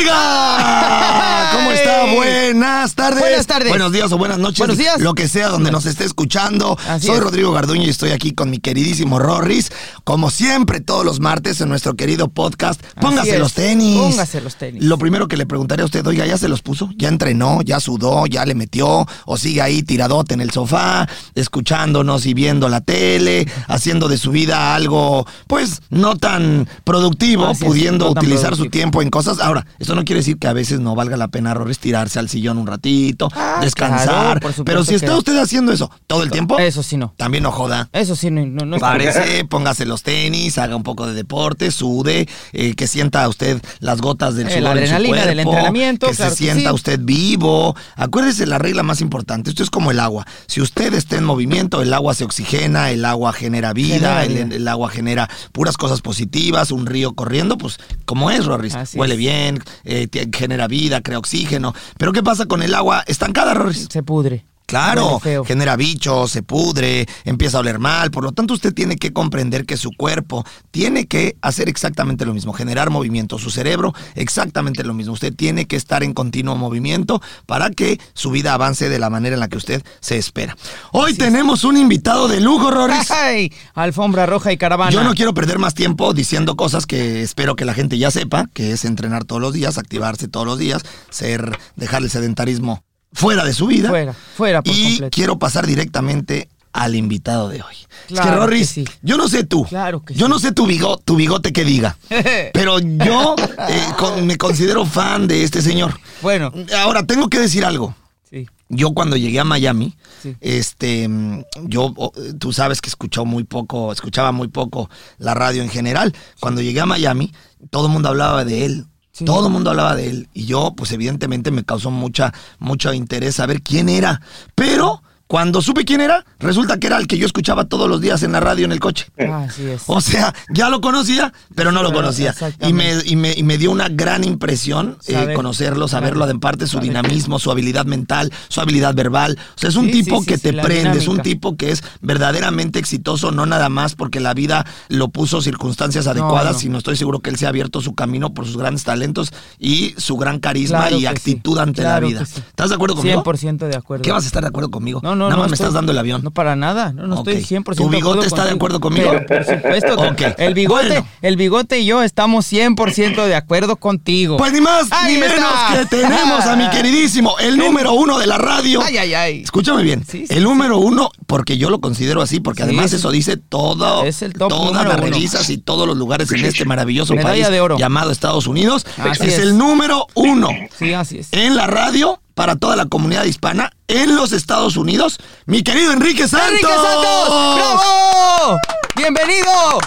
¡Oiga! ¿Cómo está? Buenas tardes. Buenas tardes. Buenos días o buenas noches. Buenos días. Lo que sea donde nos esté escuchando. Así Soy es. Rodrigo Garduño y estoy aquí con mi queridísimo Rorris. Como siempre, todos los martes en nuestro querido podcast. Póngase los tenis. Póngase los tenis. Lo primero que le preguntaré a usted, oiga, ¿ya se los puso? ¿Ya entrenó? ¿Ya sudó? ¿Ya le metió? ¿O sigue ahí tiradote en el sofá, escuchándonos y viendo la tele, haciendo de su vida algo, pues, no tan productivo, Así es, pudiendo no tan utilizar su tiempo en cosas? Ahora, eso no quiere decir que a veces no valga la pena Rorris, tirarse al sillón un ratito, Ah, descansar. claro, por supuesto Pero si está usted haciendo eso todo el tiempo, Eso sí no. también no joda. Eso sí no, no, no Parece, póngase los tenis, haga un poco de deporte, sude, eh, que sienta usted las gotas del Eh, sudor la en su adrenalina del cuerpo, entrenamiento, que claro se que sienta sí. usted vivo. Acuérdese la regla más importante, esto es como el agua. Si usted está en movimiento, el agua se oxigena, el agua genera vida, Genera el, vida. el agua genera puras cosas positivas, un río corriendo, pues como es, Rorris, Así huele es. bien, eh, genera vida, crea oxígeno. Pero ¿qué pasa con el agua estancada, Rorris? Se pudre. Claro, genera bichos, se pudre, empieza a oler mal. Por lo tanto, usted tiene que comprender que su cuerpo tiene que hacer exactamente lo mismo, generar movimiento. Su cerebro, exactamente lo mismo. Usted tiene que estar en continuo movimiento para que su vida avance de la manera en la que usted se espera. Hoy tenemos un invitado de lujo, Rorris. ¡Ay! Alfombra roja y caravana. Yo no quiero perder más tiempo diciendo cosas que espero que la gente ya sepa, que es entrenar todos los días, activarse todos los días, ser, dejar el sedentarismo fuera de su vida. Fuera, fuera por y completo. quiero pasar directamente al invitado de hoy. es que Claro Rorris, que sí. yo no sé tú, Claro que yo sí. no sé tu bigote, tu bigote que diga, pero yo eh, con- me considero fan de este señor. Bueno, Ahora tengo que decir algo. sí. Yo cuando llegué a Miami, Sí. este, mm, yo, oh, tú sabes que escuchó muy poco, escuchaba muy poco la radio en general. Cuando llegué a Miami, todo el mundo hablaba de él. Sí. Todo el mundo hablaba de él. Y yo, pues evidentemente me causó mucha, mucho interés saber quién era. Pero cuando supe quién era, resulta que era el que yo escuchaba todos los días en la radio en el coche. Así es. O sea, ya lo conocía, pero no lo conocía. Y me, y, me, y me dio una gran impresión eh, Saber, conocerlo, saberlo, saber, en parte su saber. dinamismo, su habilidad mental, su habilidad verbal. O sea, es un Sí, tipo sí, que sí, te prende, es un tipo que es verdaderamente exitoso, no nada más porque la vida lo puso circunstancias adecuadas, no. sino estoy seguro que él se ha abierto su camino por sus grandes talentos y su gran carisma Claro y actitud sí, ante claro la vida. ¿Estás de acuerdo conmigo? 100% de acuerdo. ¿Qué vas a estar de acuerdo conmigo? No, no, Nada no. más me estoy- estás dando el avión. No, para nada. No, no Ok. estoy 100% ¿Tu bigote de está de acuerdo conmigo? Pero, por supuesto. que. El bigote, Bueno. el bigote y yo estamos 100% de acuerdo contigo. Pues ni más Ahí ni menos que tenemos a mi queridísimo, el número uno de la radio. Ay, ay, ay. Escúchame bien, Sí, sí, el número uno, porque yo lo considero así, porque además eso dice todo, Es el top todas las revistas y todos los lugares en este maravilloso Medalla país de oro. llamado Estados Unidos. Así es, es. el número uno Sí, así es. en la radio para toda la comunidad hispana en los Estados Unidos. Mi querido Enrique Santos. ¡Enrique Santos! ¡Bravo! ¡Bienvenido!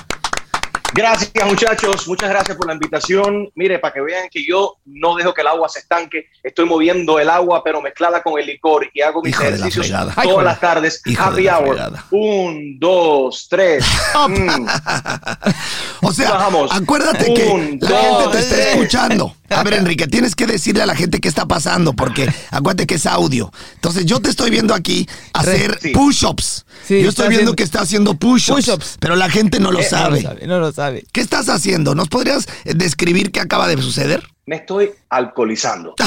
Gracias muchachos, muchas gracias por la invitación. Mire, para que vean que yo no dejo que el agua se estanque, estoy moviendo el agua pero mezclada con el licor y hago mis Hijo de la ejercicios todas Ay, joder. las tardes. Hijo Happy la hour. fregada. Un, dos, tres. Mm. O sea, Bajamos. acuérdate que Un, la dos, gente te está escuchando. A ver, Enrique, tienes que decirle a la gente qué está pasando, porque acuérdate que es audio. Entonces, yo te estoy viendo aquí hacer Sí. push-ups. Sí, yo estoy viendo haciendo- que está haciendo push-ups, Push-ups. pero la gente no lo Eh, sabe. No lo sabe, no lo sabe. ¿Qué estás haciendo? ¿Nos podrías eh, describir qué acaba de suceder? Me estoy alcoholizando.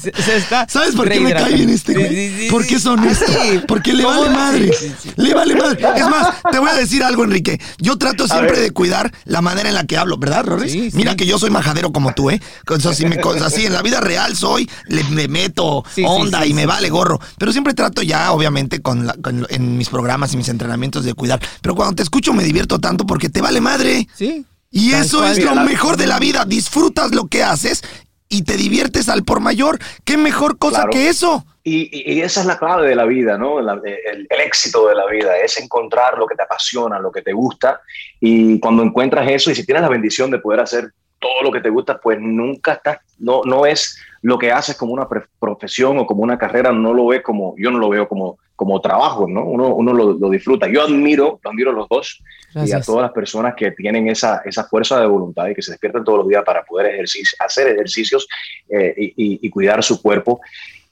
Se, se está ¿Sabes por qué me cae bien este güey? Sí, sí, sí, Porque es honesto. Sí. Porque le vale madre. Sí, sí, sí. Le vale madre. Es más, te voy a decir algo, Enrique. Yo trato siempre de cuidar la manera en la que hablo, ¿verdad, sí. Mira que yo soy majadero como tú, ¿eh? O sea, si me, así en la vida real soy, le, me meto onda sí, y me vale gorro. Pero siempre trato ya, obviamente, con, la- con- en mis programas y mis entrenamientos de cuidar. Pero cuando te escucho me divierto tanto porque te vale madre. Sí. Y eso es lo la- mejor de la vida. Disfrutas lo que haces y te diviertes al por mayor. ¿Qué mejor cosa Claro. que eso? Y, esa es la clave de la vida, ¿no? La- el, el éxito de la vida es encontrar lo que te apasiona, lo que te gusta. Y cuando encuentras eso y si tienes la bendición de poder hacer todo lo que te gusta, pues nunca estás, no, no es lo que haces como una profesión o como una carrera, no lo ves como, yo no lo veo como, como trabajo, ¿no? Uno, uno lo, lo disfruta. Yo admiro, lo admiro a los dos y a Gracias. todas las personas que tienen esa, esa fuerza de voluntad y que se despiertan todos los días para poder ejercicio, hacer ejercicios eh, y, y- y cuidar su cuerpo.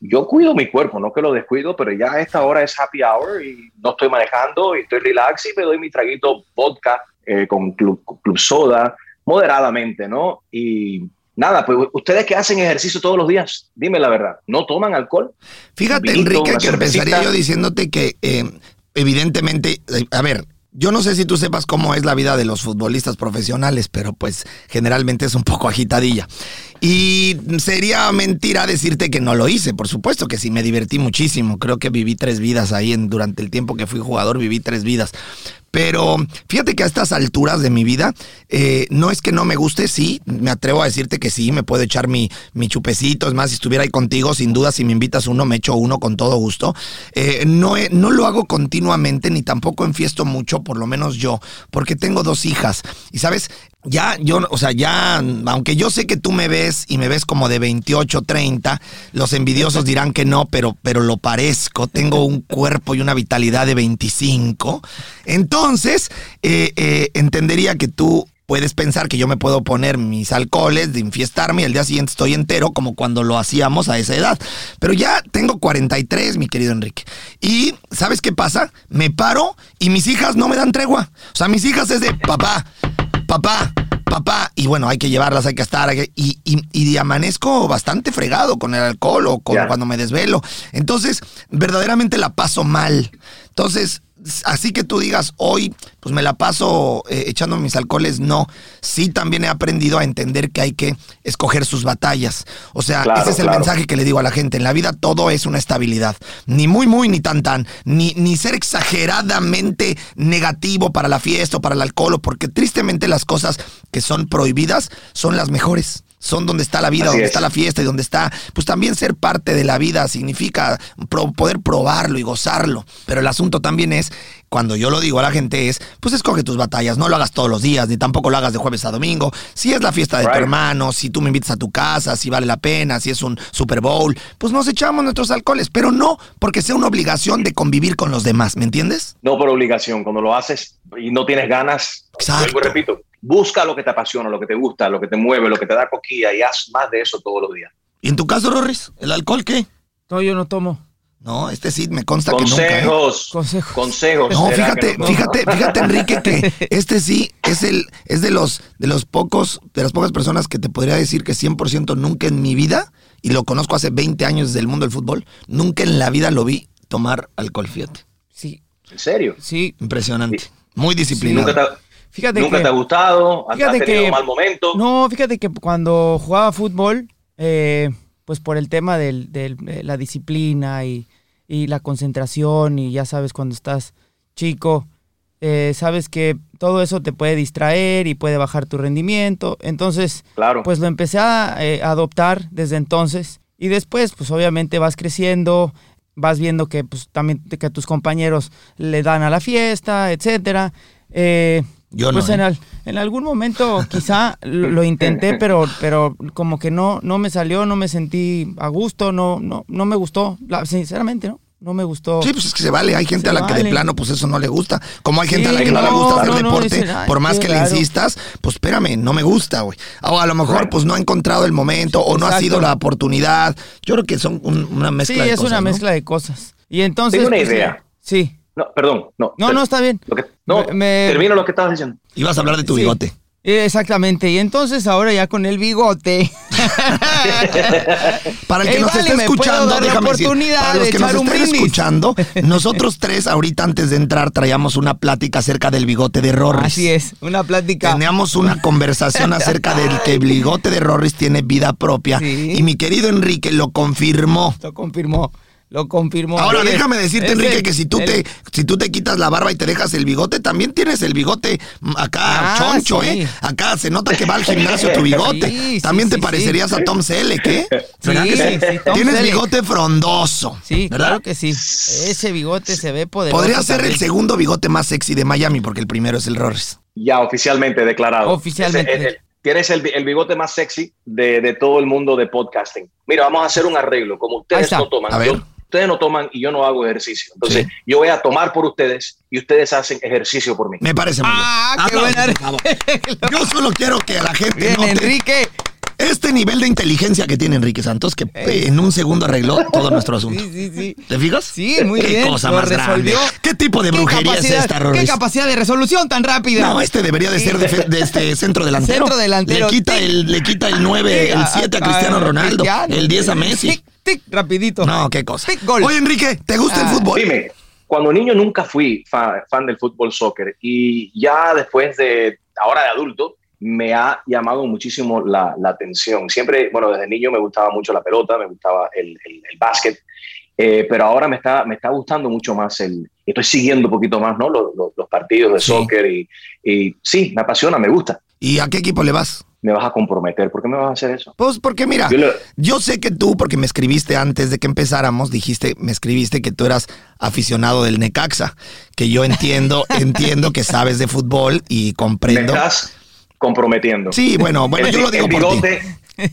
Yo cuido mi cuerpo, no que lo descuido, pero ya a esta hora es happy hour y no estoy manejando y estoy relax y me doy mi traguito vodka eh, con club, club soda moderadamente, ¿no? Y nada, pues ustedes que hacen ejercicio todos los días, dime la verdad, ¿no toman alcohol? Fíjate, Vinito, Enrique, que empezaría yo diciéndote que eh, evidentemente, eh, a ver, yo no sé si tú sepas cómo es la vida de los futbolistas profesionales, pero pues generalmente es un poco agitadilla. Y sería mentira decirte que no lo hice, por supuesto que sí, me divertí muchísimo. Creo que viví tres vidas ahí en, durante el tiempo que fui jugador, viví tres vidas. Pero fíjate que a estas alturas de mi vida, eh, no es que no me guste, sí, me atrevo a decirte que sí, me puedo echar mi, mi chupecito, es más, si estuviera ahí contigo, sin duda, si me invitas uno, me echo uno con todo gusto. Eh, no, no lo hago continuamente, ni tampoco enfiesto mucho, por lo menos yo, porque tengo dos hijas. Y sabes, ya, yo, o sea, ya, aunque yo sé que tú me ves y me ves como de 28, 30, los envidiosos dirán que no, pero, pero lo parezco. Tengo un cuerpo y una vitalidad de 25. Entonces, eh, eh, entendería que tú puedes pensar que yo me puedo poner mis alcoholes, de infiestarme y el día siguiente estoy entero como cuando lo hacíamos a esa edad. Pero ya tengo 43, mi querido Enrique. Y ¿sabes qué pasa? Me paro y mis hijas no me dan tregua. O sea, mis hijas es de papá, papá, papá. Y bueno, hay que llevarlas, hay que estar. hay que- y, y, y amanezco bastante fregado con el alcohol o con, cuando me desvelo. Entonces, verdaderamente la paso mal. Entonces, así que tú digas, hoy, pues me la paso eh, echando mis alcoholes, no. Sí, también he aprendido a entender que hay que escoger sus batallas. O sea, Claro, ese es el claro. mensaje que le digo a la gente. En la vida todo es una estabilidad. Ni muy, muy, ni tan, tan. Ni, ni ser exageradamente negativo para la fiesta o para el alcohol, porque tristemente las cosas que son prohibidas son las mejores. Son donde está la vida, Así donde es. está la fiesta y donde está, pues también ser parte de la vida significa pro- poder probarlo y gozarlo. Pero el asunto también es, cuando yo lo digo a la gente es, pues escoge tus batallas, no lo hagas todos los días, ni tampoco lo hagas de jueves a domingo. Si es la fiesta de tu hermano, si tú me invitas a tu casa, si vale la pena, si es un Super Bowl, pues nos echamos nuestros alcoholes, pero no porque sea una obligación de convivir con los demás, ¿me entiendes? No por obligación, cuando lo haces y no tienes ganas, Exacto. vuelvo repito, busca lo que te apasiona, lo que te gusta, lo que te mueve, lo que te da coquilla y haz más de eso todos los días. ¿Y en tu caso, Rorris? ¿El alcohol qué? No, yo no tomo. No, este sí me consta que nunca. ¿eh? Consejos, Consejos. consejos. No, ¿será fíjate, no? fíjate, fíjate, Enrique, que este sí es el, es de los, de los pocos, de las pocas personas que te podría decir que 100% nunca en mi vida, y lo conozco hace 20 años desde el mundo del fútbol, nunca en la vida lo vi tomar alcohol, fíjate. Sí, ¿En serio? sí. Impresionante. Muy ¿Nunca disciplinado. te, Fíjate nunca que... te ha gustado? ¿Has Fíjate tenido que- un mal momento? No, fíjate que cuando jugaba fútbol, eh, pues por el tema del- del- de la disciplina y, y la concentración y ya sabes cuando estás chico, eh, sabes que todo eso te puede distraer y puede bajar tu rendimiento. Entonces, Claro. pues lo empecé a eh, adoptar desde entonces y después, pues obviamente vas creciendo, vas viendo que pues también que tus compañeros le dan a la fiesta, etcétera. Eh, Yo pues no, en, ¿eh? al- en algún momento quizá lo, lo intenté, pero, pero como que no, no me salió, no me sentí a gusto, no, no, no me gustó, la- sinceramente, ¿no? No me gustó. Sí, pues es que se vale. Hay gente Se a la que de plano, pues eso no le gusta. Como hay Sí, gente a la que no, le gusta hacer no, no, deporte, dicen, "Ay, por más que le raro". insistas, pues espérame, no me gusta, güey. O a lo mejor, pues no ha encontrado el momento o no ha sido la oportunidad. Yo creo que son un- una sí, mezcla de es cosas, una ¿no? mezcla de cosas. Y entonces... Tengo una pues, idea. Sí. No, perdón. No, No, no, está bien. lo que- no, Me- me- termino lo que estabas diciendo. Ibas a hablar de tu Sí. bigote. Exactamente, y entonces ahora ya con el bigote. para el que Ey, nos vale, esté escuchando, dar la déjame decir, oportunidad para los de que nos echar un estén brindis. escuchando, nosotros tres ahorita antes de entrar traíamos una plática acerca del bigote de Rorris. Así es, una plática. Teníamos una conversación acerca del que el bigote de Rorris tiene vida propia Sí. y mi querido Enrique lo confirmó. Lo confirmó, lo confirmó. Ahora déjame decirte, Enrique, el- que si tú el- te si tú te quitas la barba y te dejas el bigote, también tienes el bigote acá Ah, choncho, sí. ¿eh? Acá se nota que va al gimnasio tu bigote. Sí, sí, también te sí, parecerías a Tom Selleck, ¿eh? ¿Verdad Sí, que sí, Tom Tienes Selleck. bigote frondoso. Sí, ¿verdad? claro que sí. Ese bigote se ve poderoso. Podría ser el segundo bigote más sexy de Miami, porque el primero es el Rorris. Ya oficialmente declarado. Oficialmente. Tienes el, el bigote más sexy de, de todo el mundo de podcasting. Mira, vamos a hacer un arreglo. Como ustedes no toman, A ver. yo- ustedes no toman y yo no hago ejercicio. Entonces, Sí. yo voy a tomar por ustedes y ustedes hacen ejercicio por mí. Me parece muy Ah, bien. qué buena. Yo solo quiero que la gente Bien, note Enrique. este nivel de inteligencia que tiene Enrique Santos, que eh, en un segundo arregló todo nuestro asunto. Sí, sí, sí. ¿Te fijas? Sí, muy ¿Qué bien. cosa lo más grande? ¿Qué tipo de ¿Qué brujería es esta, ¿Qué Rorris? capacidad de resolución tan rápida? No, este debería de ser de, este centro delantero. Centro delantero. Le quita el, le quita el 9, el 7 a Cristiano Ronaldo, el 10 a Messi. Tic, rapidito. No, qué cosa. Tic, gol. Oye, Enrique, ¿te gusta el Ah. fútbol? Dime, cuando niño nunca fui fa- fan, del fútbol soccer y ya después de, ahora de adulto, me ha llamado muchísimo la, la atención. Siempre, bueno, desde niño me gustaba mucho la pelota, me gustaba el, el, el básquet, eh, pero ahora me está, me está gustando mucho más el... Estoy siguiendo un poquito más, ¿no? Los, los- los partidos de Sí. soccer y, y sí, me apasiona, me gusta. ¿Y a qué equipo le vas? Me vas a comprometer. ¿Por qué me vas a hacer eso? Pues porque mira, Yo sé que tú, porque me escribiste antes de que empezáramos, dijiste, me escribiste que tú eras aficionado del Necaxa, que yo entiendo, entiendo que sabes de fútbol y me comprendo. estás comprometiendo. Sí, bueno, bueno, El- yo lo digo el por ti. bigote,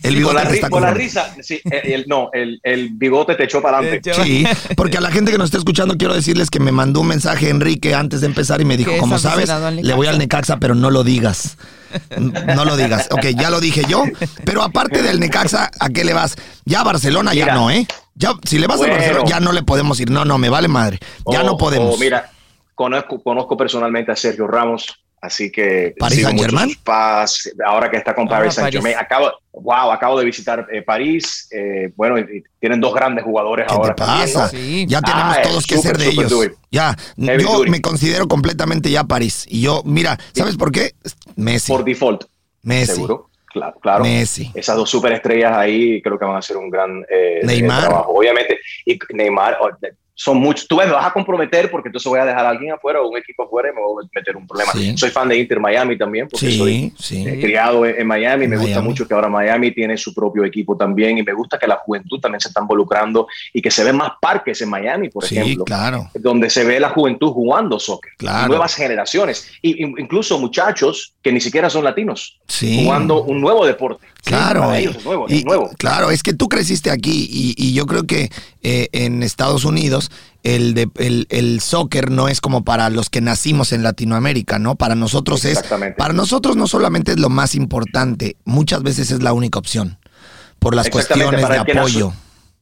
El bigote con la, está con la risa, sí, el, el- no, el, el bigote te echó para adelante. Sí, porque a la gente que nos está escuchando quiero decirles que me mandó un mensaje Enrique antes de empezar y me dijo, como sabes, le voy al Necaxa, pero no lo digas. No lo digas. Ok, ya lo dije yo. Pero aparte del Necaxa, ¿a qué le vas? Ya a Barcelona ya no, ¿eh? Ya, si le vas Bueno. a Barcelona, ya no le podemos ir. No, no, me vale madre. Ya no podemos. o mira, conozco, conozco personalmente a Sergio Ramos, así que ¿Paris sus pas- ahora que está con Ahora Paris Saint Germain, acabo, wow, acabo de visitar eh, París, eh, bueno, y, y tienen dos grandes jugadores ¿Qué te ahora. también, pasa? ¿no? Sí. Ya tenemos Ah, todos que ser de ellos. duty. Ya, Heavy yo duty. me considero completamente ya París. Y yo, mira, ¿sabes por qué? Messi. Por default, Messi. seguro. Claro, claro. Messi. Esas dos superestrellas ahí creo que van a hacer un gran eh, Neymar. trabajo. Obviamente, y Neymar, son muchos. Tú ves, me vas a comprometer porque entonces voy a dejar a alguien afuera o un equipo afuera y me voy a meter un problema. Sí. Soy fan de Inter Miami también porque Sí, soy sí. eh, criado en, en Miami. En me gusta mucho que ahora Miami tiene su propio equipo también y me gusta que la juventud también se está involucrando y que se ven más parques en Miami, por ejemplo claro. donde se ve la juventud jugando soccer, Claro. nuevas generaciones, y, incluso muchachos que ni siquiera son latinos, jugando un nuevo deporte. Claro, ellos es nuevo, y- es nuevo. claro, es que tú creciste aquí y, y yo creo que eh, en Estados Unidos el, de, el, el soccer no es como para los que nacimos en Latinoamérica, ¿no? Para nosotros es, Exactamente. para nosotros no solamente es lo más importante, muchas veces es la única opción por las cuestiones para de apoyo.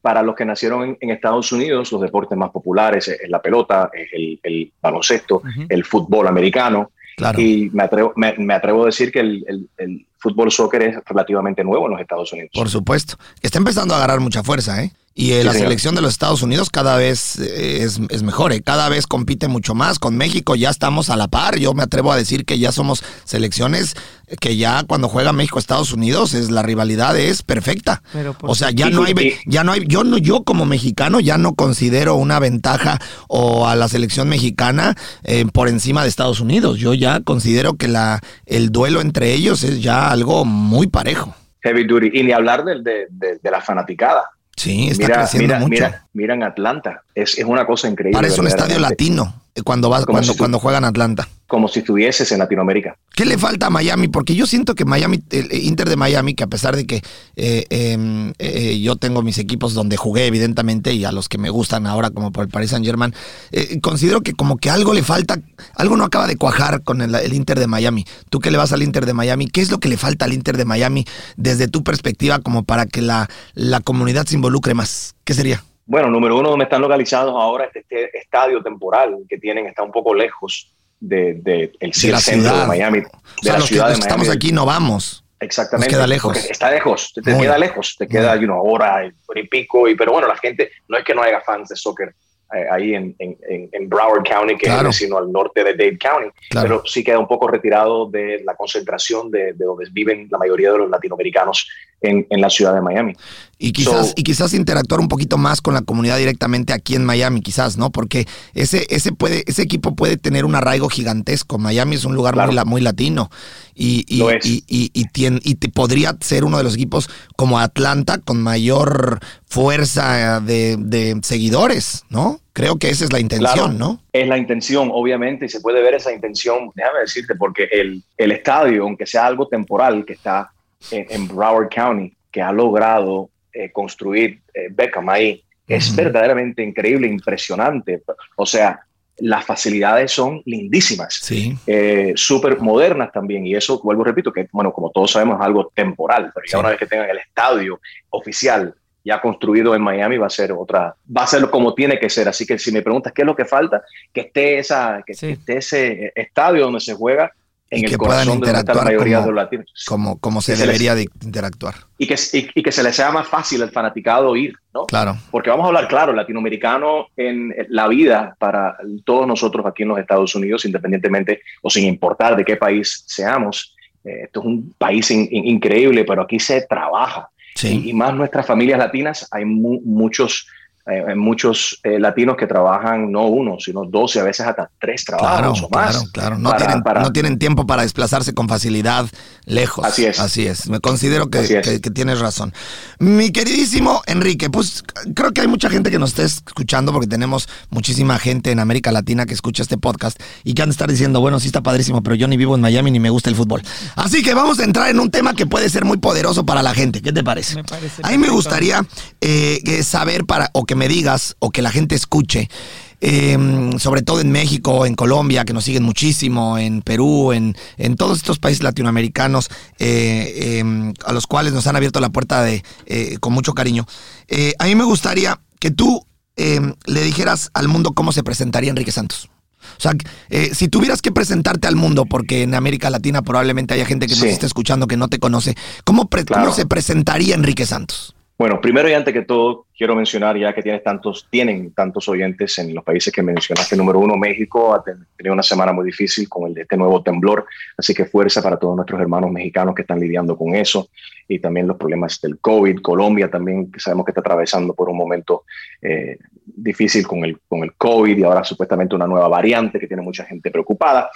Para los que nacieron en, en Estados Unidos, los deportes más populares es, es la pelota, es el, el baloncesto, el fútbol americano. Claro. Y me atrevo, me, me atrevo a decir que el fútbol soccer es relativamente nuevo en los Estados Unidos. Por supuesto. Está empezando a agarrar mucha fuerza, ¿eh? Y eh, Sí, la señor. selección de los Estados Unidos cada vez eh, es, es mejor, ¿eh? cada vez compite mucho más. Con México ya estamos a la par. Yo me atrevo a decir que ya somos selecciones que ya cuando juega México Estados Unidos es la rivalidad es perfecta. Pero o sea, ya no hay ya no hay yo no yo como mexicano ya no considero una ventaja o a la selección mexicana eh, por encima de Estados Unidos. Yo ya considero que la el duelo entre ellos es ya algo muy parejo. Heavy duty. Y ni hablar del- de, de- de la fanaticada. Sí, está mira, creciendo mira, mucho. mira, mira en Atlanta. Es, es una cosa increíble. Parece un estadio latino eh, cuando Como cuando, si cuando juegan Atlanta. Como si estuvieses en Latinoamérica. ¿Qué le falta a Miami? Porque yo siento que Miami, el Inter de Miami, que a pesar de que eh, eh, eh, yo tengo mis equipos donde jugué, evidentemente, y a los que me gustan ahora, como por el Paris Saint Germain, eh, considero que como que algo le falta, algo no acaba de cuajar con el, el Inter de Miami. Tú que le vas al Inter de Miami, ¿qué es lo que le falta al Inter de Miami desde tu perspectiva como para que la, la comunidad se involucre más? ¿Qué sería? Bueno, número uno, donde están localizados ahora, este, este estadio temporal que tienen está un poco lejos de, de el, De la centro ciudad. de Miami. O De sea, la los que, ciudad los de que estamos Miami. aquí no vamos. Exactamente. Nos queda lejos. porque Está lejos, te, te queda lejos, te queda una hora hora y pico. Y, pero bueno, la gente, no es que no haya fans de soccer eh, ahí en, en, en- en Broward County, que Claro. es sino al norte de Dade County, Claro. pero sí queda un poco retirado de la concentración de, de donde viven la mayoría de los latinoamericanos en, en la ciudad de Miami. Y quizás, So- y quizás interactuar un poquito más con la comunidad directamente aquí en Miami, quizás, ¿no? Porque ese, ese, puede, ese equipo puede tener un arraigo gigantesco. Miami es un lugar Claro. muy, muy latino. Y, y, y, y- y te podría ser uno de los equipos como Atlanta con mayor fuerza de, de seguidores, ¿no? Creo que esa es la intención, Claro. ¿no? Es la intención, obviamente, y se puede ver esa intención, déjame decirte, porque el, el estadio, aunque sea algo temporal que está en, en Broward County, que ha logrado eh, construir eh, Beckham ahí, es verdaderamente increíble, impresionante. O sea, las facilidades son lindísimas, Sí. eh, súper modernas también, y eso, vuelvo repito, que, bueno, como todos sabemos, es algo temporal, pero ya Sí. una vez que tengan el estadio oficial ya construido en Miami va a ser otra, va a ser como tiene que ser. Así que si me preguntas qué es lo que falta, que esté esa, que, Sí. que esté ese estadio donde se juega en el que puedan corazón de la mayoría como- de los latinos. Como, como se se les- debería de interactuar. Y que, y, y que se les sea más fácil al fanaticado ir, ¿no? Claro. Porque vamos a hablar claro, el latinoamericano en la vida para todos nosotros aquí en los Estados Unidos, independientemente o sin importar de qué país seamos, eh, esto es un país in- in- increíble, pero aquí se trabaja. Sí. Y, y más nuestras familias latinas, hay mu- muchos, eh, hay muchos eh, latinos que trabajan no uno, sino dos y a veces hasta tres Claro, trabajos o más. claro, claro. No, para- tienen, para- no tienen tiempo para desplazarse con facilidad lejos. Así es. Así es. Me considero que, es. que- que tienes razón. Mi queridísimo Enrique, pues creo que hay mucha gente que nos esté escuchando porque tenemos muchísima gente en América Latina que escucha este podcast y que han de estar diciendo, bueno, sí está padrísimo, pero yo ni vivo en Miami ni me gusta el fútbol. Así que vamos a entrar en un tema que puede ser muy poderoso para la gente. ¿Qué te parece? Me parece a mí me gustaría eh, saber para, o que me digas, o que la gente escuche, eh, sobre todo en México, en Colombia, que nos siguen muchísimo, en Perú, en, en todos estos países latinoamericanos, eh, eh, a los cuales nos han abierto la puerta de, eh, con mucho cariño. A mí me gustaría que tú eh, le dijeras al mundo cómo se presentaría Enrique Santos. O sea, eh, si tuvieras que presentarte al mundo, porque en América Latina probablemente haya gente que nos esté escuchando que no te conoce, ¿cómo, Claro. cómo se presentaría Enrique Santos? Bueno, primero y antes que todo, quiero mencionar ya que tienes tantos, tienen tantos oyentes en los países que mencionaste. Número uno, México ha ten- tenido una semana muy difícil con el este nuevo temblor, así que fuerza para todos nuestros hermanos mexicanos que están lidiando con eso y también los problemas del COVID. Colombia también, sabemos que está atravesando por un momento eh, difícil con el, con el COVID y ahora supuestamente una nueva variante que tiene mucha gente preocupada.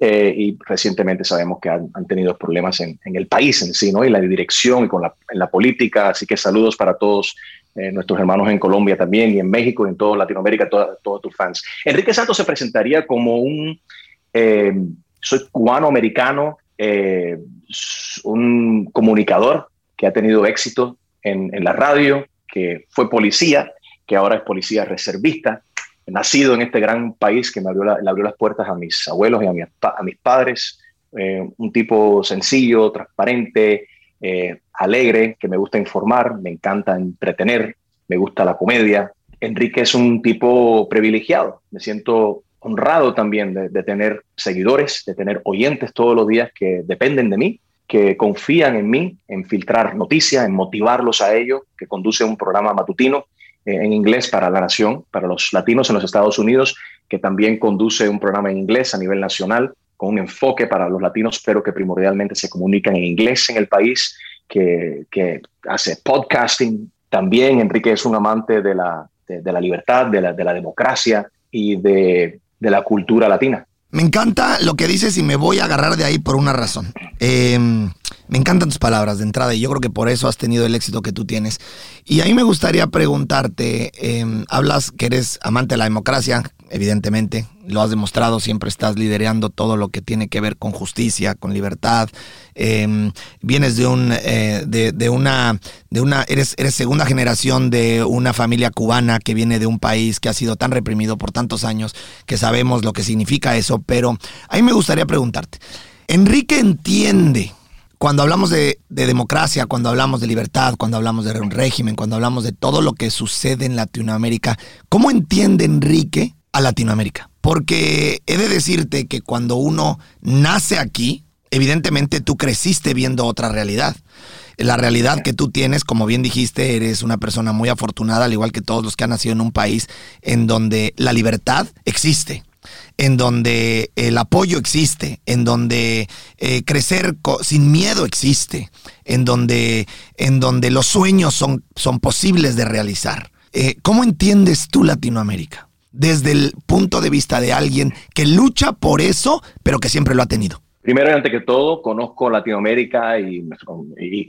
Eh, y recientemente sabemos que han, han tenido problemas en, en el país en sí, ¿no? Y la dirección y con la, en la política. Así que saludos para todos eh, nuestros hermanos en Colombia también y en México y en toda Latinoamérica, toda- todos tus fans. Enrique Santos se presentaría como un, eh, soy cubano-americano, eh, un comunicador que ha tenido éxito en, en la radio, que fue policía, que ahora es policía reservista, nacido en este gran país que me abrió, la- le abrió las puertas a mis abuelos y a, pa- a mis padres, eh, un tipo sencillo, transparente, eh, alegre, que me gusta informar, me encanta entretener, me gusta la comedia. Enrique es un tipo privilegiado, me siento honrado también de, de tener seguidores, de tener oyentes todos los días que dependen de mí, que confían en mí, en filtrar noticias, en motivarlos a ellos, que conduce un programa matutino en inglés para la nación, para los latinos en los Estados Unidos, que también conduce un programa en inglés a nivel nacional con un enfoque para los latinos, pero que primordialmente se comunican en inglés en el país, que, hace podcasting. También Enrique es un amante de la, de la libertad, de la, de la democracia y de, de la cultura latina. Me encanta lo que dices y me voy a agarrar de ahí por una razón. Eh, me encantan tus palabras de entrada y yo creo que por eso has tenido el éxito que tú tienes. Y a mí me gustaría preguntarte, eh, hablas que eres amante de la democracia, evidentemente, lo has demostrado, siempre estás liderando todo lo que tiene que ver con justicia, con libertad. Eh, vienes de un, eh, de, de una, de una, eres, eres segunda generación de una familia cubana que viene de un país que ha sido tan reprimido por tantos años que sabemos lo que significa eso, pero a mí me gustaría preguntarte, Enrique entiende cuando hablamos de, democracia, cuando hablamos de libertad, cuando hablamos de un régimen, cuando hablamos de todo lo que sucede en Latinoamérica, ¿cómo entiende Enrique a Latinoamérica? Porque he de decirte que cuando uno nace aquí, evidentemente tú creciste viendo otra realidad. La realidad que tú tienes, como bien dijiste, eres una persona muy afortunada, al igual que todos los que han nacido en un país en donde la libertad existe en donde el apoyo existe, en donde eh, crecer sin miedo existe, en donde, en donde los sueños son, son posibles de realizar. Eh, ¿Cómo entiendes tú Latinoamérica? Desde el punto de vista de alguien que lucha por eso, pero que siempre lo ha tenido. Primero y antes que todo, conozco Latinoamérica y,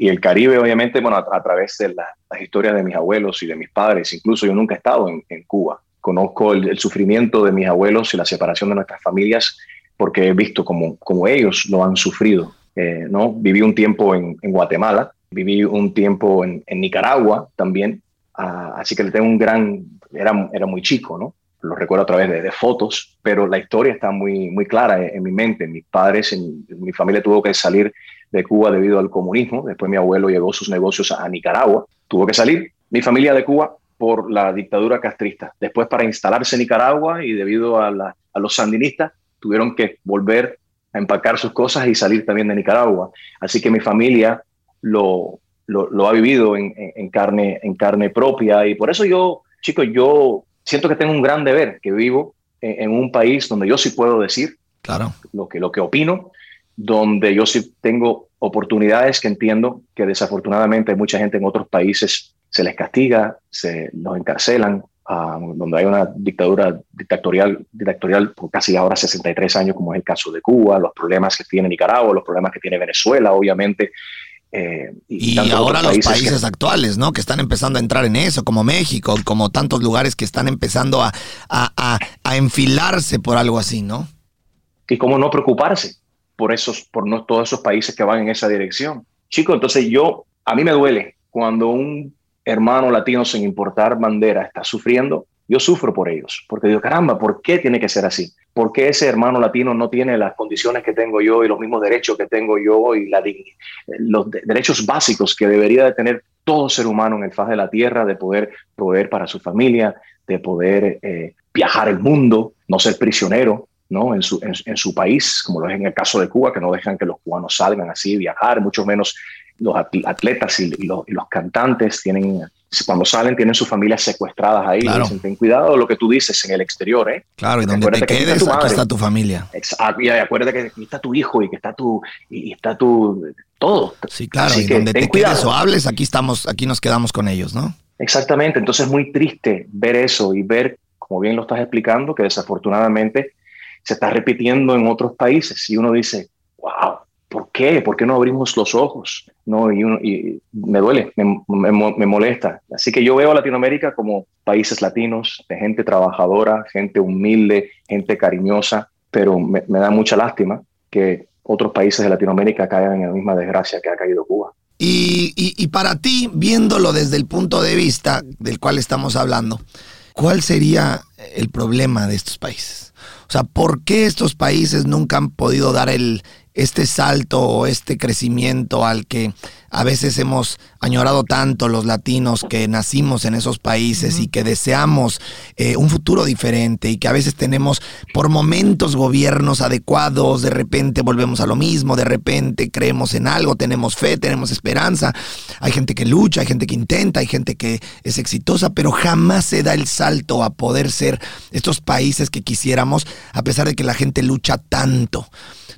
el Caribe, obviamente, bueno, a, través de las historias de mis abuelos y de mis padres. Incluso yo nunca he estado en, Cuba. Conozco el, sufrimiento de mis abuelos y la separación de nuestras familias porque he visto cómo, ellos lo han sufrido. Eh, ¿no? Viví un tiempo en, Guatemala, viví un tiempo en, Nicaragua también, ah, así que le tengo un gran, era, era muy chico, ¿no? Lo recuerdo a través de, fotos, pero la historia está muy, muy clara en, mi mente. Mis padres, en, mi familia tuvo que salir de Cuba debido al comunismo. Después mi abuelo llevó sus negocios a, Nicaragua. Tuvo que salir mi familia de Cuba por la dictadura castrista. Después para instalarse en Nicaragua y debido a, los sandinistas tuvieron que volver a empacar sus cosas y salir también de Nicaragua. Así que mi familia lo, ha vivido en, en, carne, en carne propia y por eso yo, chicos, yo siento que tengo un gran deber, que vivo en, un país donde yo sí puedo decir claro. lo, que, lo que opino, donde yo sí tengo oportunidades que entiendo que desafortunadamente hay mucha gente en otros países se les castiga, se los encarcelan, ah, donde hay una dictadura dictatorial, dictatorial por casi ahora 63 años, como es el caso de Cuba, los problemas que tiene Nicaragua, los problemas que tiene Venezuela, obviamente, eh, y, ahora los países actuales, ¿no? Que están empezando a entrar en eso, como México, como tantos lugares que están empezando a, a, a, enfilarse por algo así, ¿no? Y cómo no preocuparse por esos, por no, todos esos países que van en esa dirección. Chico, entonces yo, a mí me duele cuando un hermano latino sin importar bandera está sufriendo yo sufro por ellos, porque digo, caramba, ¿por qué tiene que ser así? ¿Por qué ese hermano latino no tiene las condiciones que tengo yo y los mismos derechos que tengo yo y la, los derechos básicos que debería de tener todo ser humano en el faz de la tierra, de poder proveer para su familia, de poder eh, viajar el mundo, no ser prisionero, ¿no? En su, en, su país, como lo es en el caso de Cuba, que no dejan que los cubanos salgan así, viajar, mucho menos los atletas y los, cantantes tienen cuando salen tienen sus familias secuestradas ahí. Dicen, ten cuidado lo que tú dices en el exterior, ¿eh? Claro, y donde te quedes, aquí está, tu familia. Exacto, y acuérdate que aquí está tu hijo y que está tu, y está tu, todo. Sí, claro, y donde te quedes o hables, aquí estamos, aquí nos quedamos con ellos, ¿no? Exactamente, entonces es muy triste ver eso y ver, como bien lo estás explicando, que desafortunadamente se está repitiendo en otros países y uno dice, wow, ¿por qué? ¿Por qué no abrimos los ojos? No, y, me duele, me, molesta. Así que yo veo a Latinoamérica como países latinos, de gente trabajadora, gente humilde, gente cariñosa, pero me, da mucha lástima que otros países de Latinoamérica caigan en la misma desgracia que ha caído Cuba. Y, y para ti, viéndolo desde el punto de vista del cual estamos hablando, ¿cuál sería el problema de estos países? O sea, ¿por qué estos países nunca han podido dar el, este salto o este crecimiento al que a veces hemos añorado tanto los latinos que nacimos en esos países y que deseamos eh, un futuro diferente y que a veces tenemos por momentos gobiernos adecuados, de repente volvemos a lo mismo, de repente creemos en algo, tenemos fe, tenemos esperanza, hay gente que lucha, hay gente que intenta, hay gente que es exitosa, pero jamás se da el salto a poder ser estos países que quisiéramos a pesar de que la gente lucha tanto.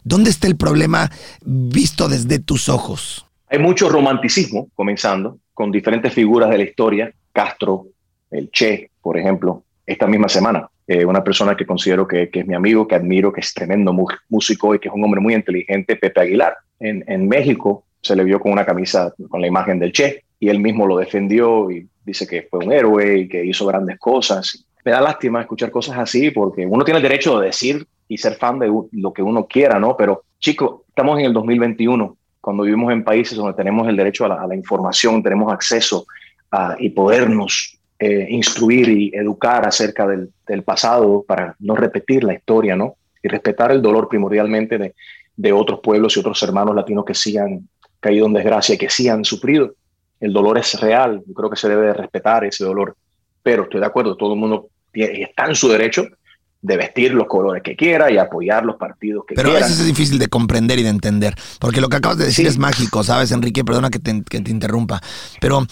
¿Dónde está el problema visto desde tus ojos? Hay mucho romanticismo comenzando con diferentes figuras de la historia, Castro, el Che, por ejemplo, esta misma semana. Eh, una persona que considero que, es mi amigo, que admiro, que es tremendo músico y que es un hombre muy inteligente, Pepe Aguilar. En, en México se le vio con una camisa con la imagen del Che y él mismo lo defendió y dice que fue un héroe y que hizo grandes cosas. Me da lástima escuchar cosas así porque uno tiene el derecho de decir y ser fan de lo que uno quiera, ¿no? Pero chicos, estamos en el 2021, cuando vivimos en países donde tenemos el derecho a la, información, tenemos acceso a, y podernos eh, instruir y educar acerca del, pasado para no repetir la historia, ¿no? Y respetar el dolor primordialmente de, de otros pueblos y otros hermanos latinos que sí han caído en desgracia, que sí han sufrido. El dolor es real, yo creo que se debe respetar ese dolor, pero estoy de acuerdo, todo el mundo está en su derecho de vestir los colores que quiera y apoyar los partidos que Pero quiera. a veces es difícil de comprender y de entender, porque lo que acabas de decir Sí. es mágico, ¿sabes, Enrique? Perdona que te, que te interrumpa, pero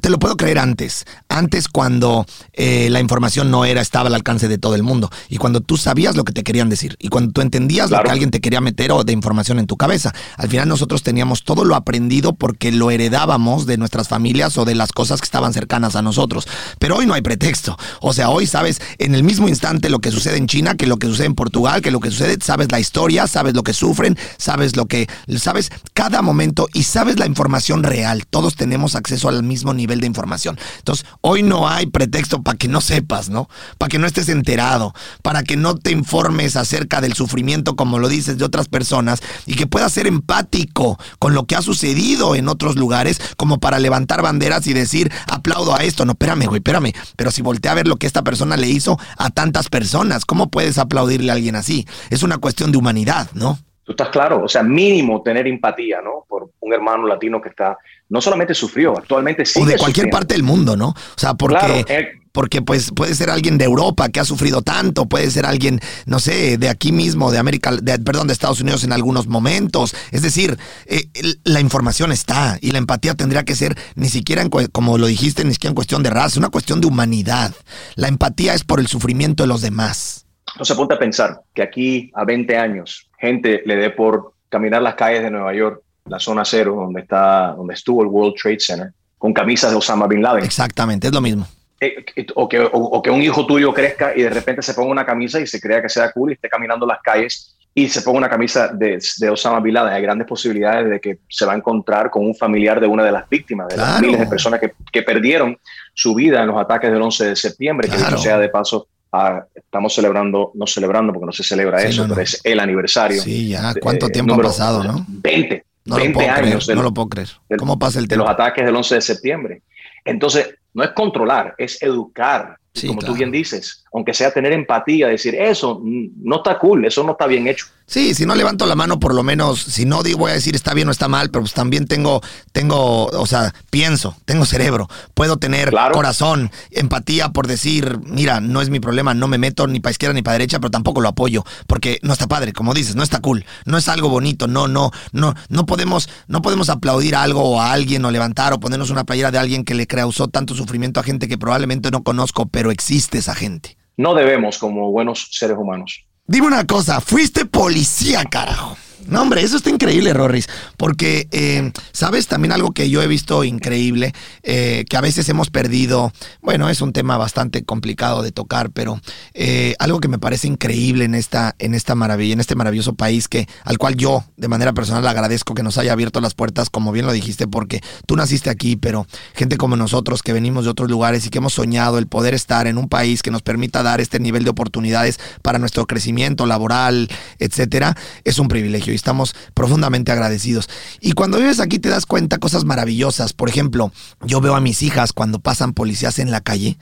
te lo puedo creer antes, antes cuando eh, la información no era, estaba al alcance de todo el mundo, y cuando tú sabías lo que te querían decir, y cuando tú entendías lo que alguien te quería meter o de información en tu cabeza. Al final nosotros teníamos todo lo aprendido porque lo heredábamos de nuestras familias o de las cosas que estaban cercanas a nosotros. Pero hoy no hay pretexto. O sea, hoy sabes en el mismo instante lo que sucede en China, que lo que sucede en Portugal, que lo que sucede, sabes la historia, sabes lo que sufren, sabes lo que, sabes cada momento y sabes la información real. Todos tenemos acceso al mismo nivel de información. Entonces, hoy no hay pretexto para que no sepas, ¿no? Para que no estés enterado, para que no te informes acerca del sufrimiento, como lo dices, de otras personas y que puedas ser empático con lo que ha sucedido en otros lugares, como para levantar banderas y decir, aplaudo a esto. No, espérame, güey, espérame. Pero si voltea a ver lo que esta persona le hizo a tantas personas, ¿cómo puedes aplaudirle a alguien así? Es una cuestión de humanidad, ¿no? Tú estás claro, o sea, mínimo tener empatía, ¿no? Por un hermano latino que está, no solamente sufrió, actualmente sigue o de cualquier sufriendo. parte del mundo, ¿no? O sea, porque, Claro, él- porque pues puede ser alguien de Europa que ha sufrido tanto, puede ser alguien, no sé, de aquí mismo, de América, de, perdón, de Estados Unidos en algunos momentos. Es decir, eh, la información está y la empatía tendría que ser ni siquiera, en como lo dijiste, ni siquiera en cuestión de raza, es una cuestión de humanidad. La empatía es por el sufrimiento de los demás. Entonces ponte a pensar que aquí a 20 años gente le dé por caminar las calles de Nueva York, la zona cero, donde, está, donde estuvo el World Trade Center, con camisas de Osama Bin Laden. Exactamente, es lo mismo. Eh, O que, o, o que un hijo tuyo crezca y de repente se ponga una camisa y se crea que sea cool y esté caminando las calles y se ponga una camisa de, de Osama Bin Laden. Hay grandes posibilidades de que se va a encontrar con un familiar de una de las víctimas, de las miles de personas que, que perdieron su vida en los ataques del 11 de septiembre, que Claro. dicho sea de paso, ah, estamos celebrando, no celebrando porque no se celebra Sí, eso, no, no. pero es el aniversario. Sí, ya, ¿cuánto Eh, tiempo ha pasado, no? 20, No lo 20 puedo creer, años no lo puedo creer. ¿Cómo pasa el de los tiempo? ataques del 11 de septiembre. Entonces, no es controlar, es educar. Sí, como claro. tú bien dices, aunque sea tener empatía, decir, eso no está cool, eso no está bien hecho. Sí, si no levanto la mano, por lo menos, si no digo, voy a decir está bien o está mal, pero pues también tengo, tengo, o sea, pienso, tengo cerebro, puedo tener Claro. corazón, empatía por decir, mira, no es mi problema, no me meto ni para izquierda ni para derecha, pero tampoco lo apoyo, porque no está padre, como dices, no está cool, no es algo bonito, no, no, no, no podemos, no podemos aplaudir algo o a alguien o levantar o ponernos una playera de alguien que le causó tanto sufrimiento a gente que probablemente no conozco, pero existe esa gente. No debemos, como buenos seres humanos, Dime una cosa, fuiste policía, carajo. No, hombre, eso está increíble, Rorris, porque, eh, ¿sabes? También algo que yo he visto increíble, eh, que a veces hemos perdido, bueno, es un tema bastante complicado de tocar, pero eh, algo que me parece increíble en esta, en esta maravilla, en este maravilloso país, que, al cual yo, de manera personal, agradezco que nos haya abierto las puertas, como bien lo dijiste, porque tú naciste aquí, pero gente como nosotros que venimos de otros lugares y que hemos soñado el poder estar en un país que nos permita dar este nivel de oportunidades para nuestro crecimiento laboral, etcétera, es un privilegio y estamos profundamente agradecidos. Y cuando vives aquí te das cuenta cosas maravillosas. Por ejemplo, yo veo a mis hijas cuando pasan policías en la calle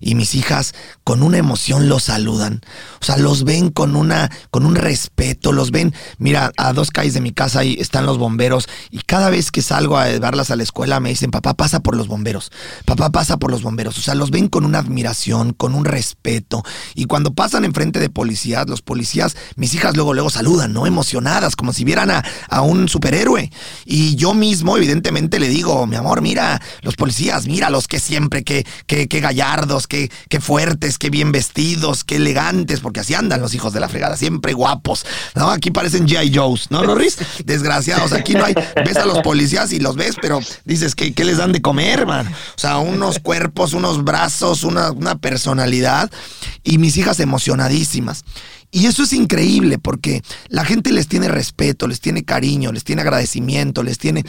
y mis hijas con una emoción los saludan. O sea, los ven con una con un respeto, los ven, mira, a dos calles de mi casa ahí están los bomberos y cada vez que salgo a llevarlas a la escuela me dicen, "Papá, pasa por los bomberos. Papá, pasa por los bomberos." O sea, los ven con una admiración, con un respeto y cuando pasan enfrente de policías, los policías, mis hijas luego luego saludan, ¿no? Emocionadas, como si vieran a, a un superhéroe. Y yo mismo, evidentemente, le digo, mi amor, mira, los policías, mira los que siempre, que, que, que gallardos, que, que fuertes, que bien vestidos, que elegantes, porque así andan los hijos de la fregada, siempre guapos. ¿no? Aquí parecen G.I. Joes, ¿no, Loris? Desgraciados, aquí no hay, ves a los policías y los ves, pero dices, ¿qué, qué les dan de comer, man? O sea, unos cuerpos, unos brazos, una, una personalidad. Y mis hijas emocionadísimas. Y eso es increíble porque la gente les tiene respeto, les tiene cariño, les tiene agradecimiento, les tiene...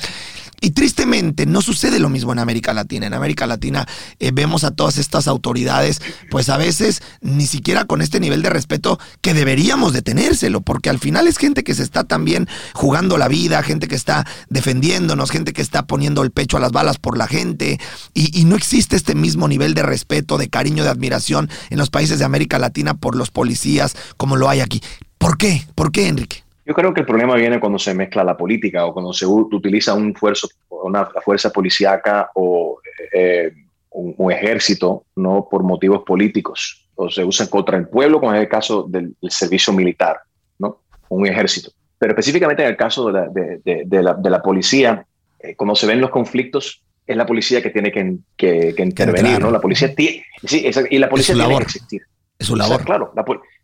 Y tristemente no sucede lo mismo en América Latina. En América Latina eh, vemos a todas estas autoridades, pues a veces ni siquiera con este nivel de respeto que deberíamos de tenérselo, porque al final es gente que se está también jugando la vida, gente que está defendiéndonos, gente que está poniendo el pecho a las balas por la gente, y, y no existe este mismo nivel de respeto, de cariño, de admiración en los países de América Latina por los policías como lo hay aquí. ¿Por qué? ¿Por qué, Enrique? Yo creo que el problema viene cuando se mezcla la política o cuando se utiliza un fuerzo, una fuerza policíaca o eh, un, un ejército no por motivos políticos. o se usan contra el pueblo, como es el caso del, servicio militar, ¿no? Un ejército. Pero específicamente en el caso de la, de, la, de la policía, eh, cuando se ven los conflictos, es la policía que tiene que, que, intervenir, ¿no? La policía tiene, sí, y la policía tiene que existir. Es su labor. claro,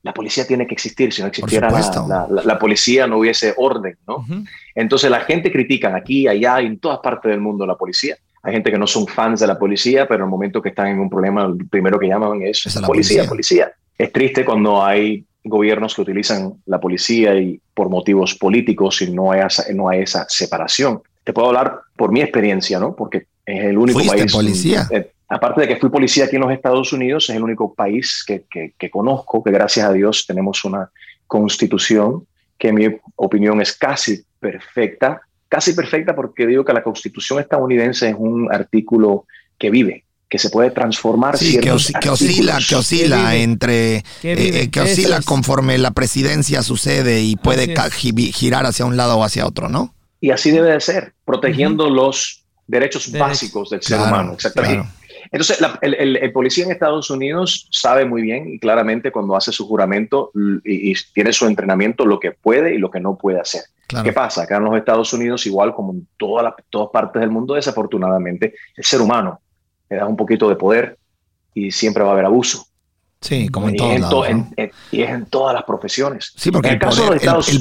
la, policía tiene que existir. Si no existiera la, la, policía, no hubiese orden, ¿no? Entonces la gente critica aquí, allá, en todas partes del mundo la policía. Hay gente que no son fans de la policía, pero en el momento que están en un problema, el primero que llaman es, policía, policía. Es triste cuando hay gobiernos que utilizan la policía y por motivos políticos y no hay, esa, no hay esa separación. Te puedo hablar por mi experiencia, ¿no? Porque es el único ¿Fuiste país. policía? Eh, aparte de que fui policía aquí en los Estados Unidos, es el único país que, que, conozco que gracias a Dios tenemos una constitución que en mi opinión es casi perfecta, casi perfecta porque digo que la constitución estadounidense es un artículo que vive, que se puede transformar. Sí, que, oscila, que oscila entre, eh, que oscila conforme la presidencia sucede y puede girar hacia un lado o hacia otro, ¿no? Y así debe de ser, protegiendo los derechos básicos del ser humano. Exactamente. Entonces, el, policía en Estados Unidos sabe muy bien y claramente cuando hace su juramento y, tiene su entrenamiento lo que puede y lo que no puede hacer. ¿Qué pasa? Acá en los Estados Unidos, igual como en todas todas partes del mundo, desafortunadamente, el ser humano le da un poquito de poder y siempre va a haber abuso. Sí, como en todos y es en todas las profesiones. Sí, porque el,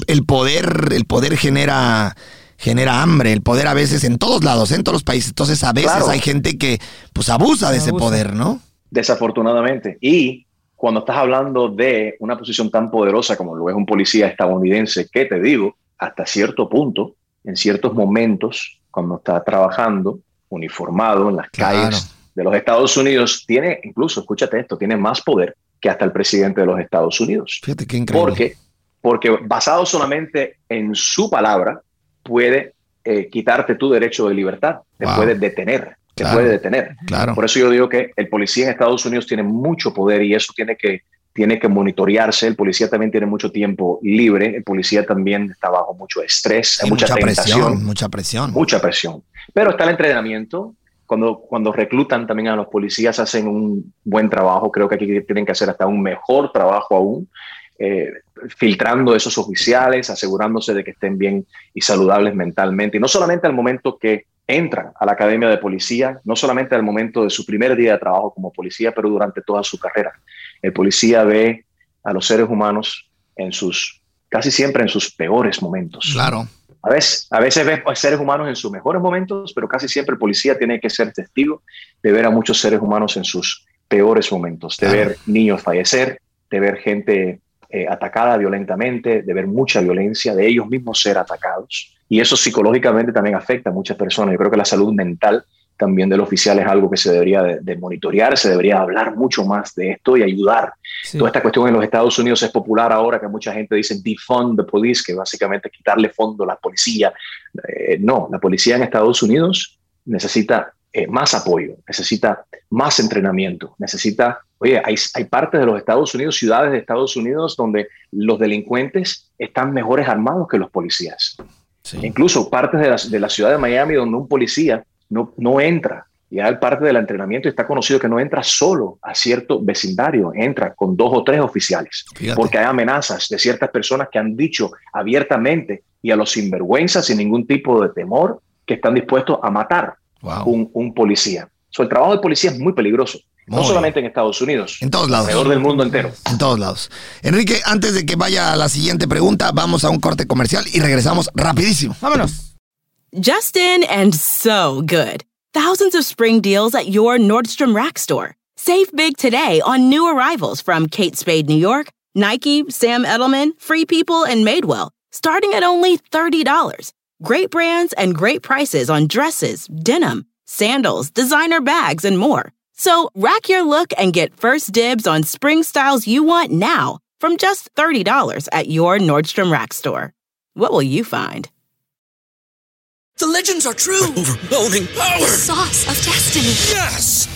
el, poder, el poder genera genera hambre, el poder a veces en todos lados, en todos los países. Entonces a veces hay gente que pues abusa de ese poder, ¿no? Desafortunadamente. Y cuando estás hablando de una posición tan poderosa como lo es un policía estadounidense, que te digo, hasta cierto punto, en ciertos momentos, cuando está trabajando uniformado en las calles de los Estados Unidos, tiene, incluso, escúchate esto, tiene más poder que hasta el presidente de los Estados Unidos. Fíjate qué increíble. Porque, porque basado solamente en su palabra, puede eh, quitarte tu derecho de libertad, te puede detener, te puede detener. Claro. Por eso yo digo que el policía en Estados Unidos tiene mucho poder y eso tiene que, tiene que monitorearse. El policía también tiene mucho tiempo libre, el policía también está bajo mucho estrés, mucha, presión, mucha presión. Mucha presión. Pero está el entrenamiento. Cuando, cuando reclutan también a los policías hacen un buen trabajo, creo que aquí tienen que hacer hasta un mejor trabajo aún. Eh, filtrando esos oficiales, asegurándose de que estén bien y saludables mentalmente. Y no solamente al momento que entran a la academia de policía, no solamente al momento de su primer día de trabajo como policía, pero durante toda su carrera. El policía ve a los seres humanos en sus, casi siempre en sus peores momentos. Claro. A veces, a veces ve seres humanos en sus mejores momentos, pero casi siempre el policía tiene que ser testigo de ver a muchos seres humanos en sus peores momentos, de ver niños fallecer, de ver gente eh, atacada violentamente, de ver mucha violencia, de ellos mismos ser atacados. Y eso psicológicamente también afecta a muchas personas. Yo creo que la salud mental también del oficial es algo que se debería de, monitorear, se debería hablar mucho más de esto y ayudar. Toda esta cuestión en los Estados Unidos es popular ahora, que mucha gente dice defund the police, que básicamente quitarle fondo a la policía. Eh, no, la policía en Estados Unidos necesita eh, más apoyo, necesita más entrenamiento, necesita Oye, hay, hay partes de los Estados Unidos, ciudades de Estados Unidos, donde los delincuentes están mejores armados que los policías. Incluso partes de la, de la, ciudad de Miami donde un policía no, no entra. Ya el parte del entrenamiento está conocido que no entra solo a cierto vecindario, entra con dos o tres oficiales, porque hay amenazas de ciertas personas que han dicho abiertamente y a los sinvergüenzas sin ningún tipo de temor que están dispuestos a matar un, un policía. So, el trabajo de policía es muy peligroso no solamente en Estados Unidos. En todos lados. Alrededor del mundo entero. En todos lados. Enrique, antes de que vaya a la siguiente pregunta, vamos a un corte comercial y regresamos rapidísimo. Vámonos. Justin and so good. Thousands of spring deals at your Nordstrom Rack store. Save big today on new arrivals from Kate Spade New York, Nike, Sam Edelman, Free People, and Madewell, starting at only $30. Great brands and great prices on dresses, denim, sandals, designer bags, and more. So rack your look and get first dibs on spring styles you want now from just $30 at your Nordstrom Rack store. What will you find? The legends are true. overwhelming power! The sauce of destiny. Yes!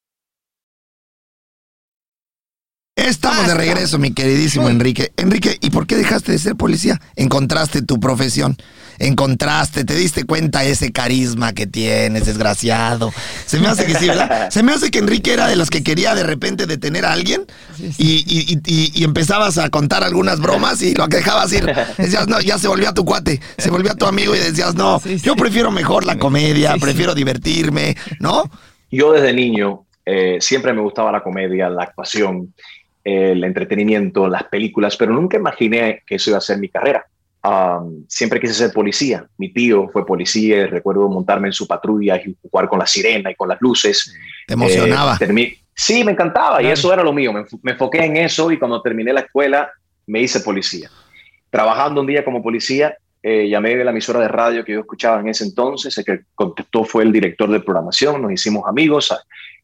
Estamos de regreso, mi queridísimo Enrique. Enrique, ¿y por qué dejaste de ser policía? Encontraste tu profesión, encontraste, te diste cuenta ese carisma que tienes, desgraciado. Se me hace que sí, ¿verdad? Se me hace que Enrique era de los que quería de repente detener a alguien y, y- y- y empezabas a contar algunas bromas y lo que dejabas ir. Decías, no, ya se volvió a tu cuate, se volvió a tu amigo y decías, no, yo prefiero mejor la comedia, prefiero divertirme, ¿no? Yo desde niño eh, siempre me gustaba la comedia, la actuación, el entretenimiento, las películas, pero nunca imaginé que eso iba a ser mi carrera. Um, siempre quise ser policía. Mi tío fue policía, y recuerdo montarme en su patrulla y jugar con la sirena y con las luces. Te emocionaba. Eh, sí, me encantaba y eso era lo mío. Me, me enfoqué en eso y cuando terminé la escuela me hice policía. Trabajando un día como policía, eh, llamé de la emisora de radio que yo escuchaba en ese entonces. El que contestó fue el director de programación. Nos hicimos amigos.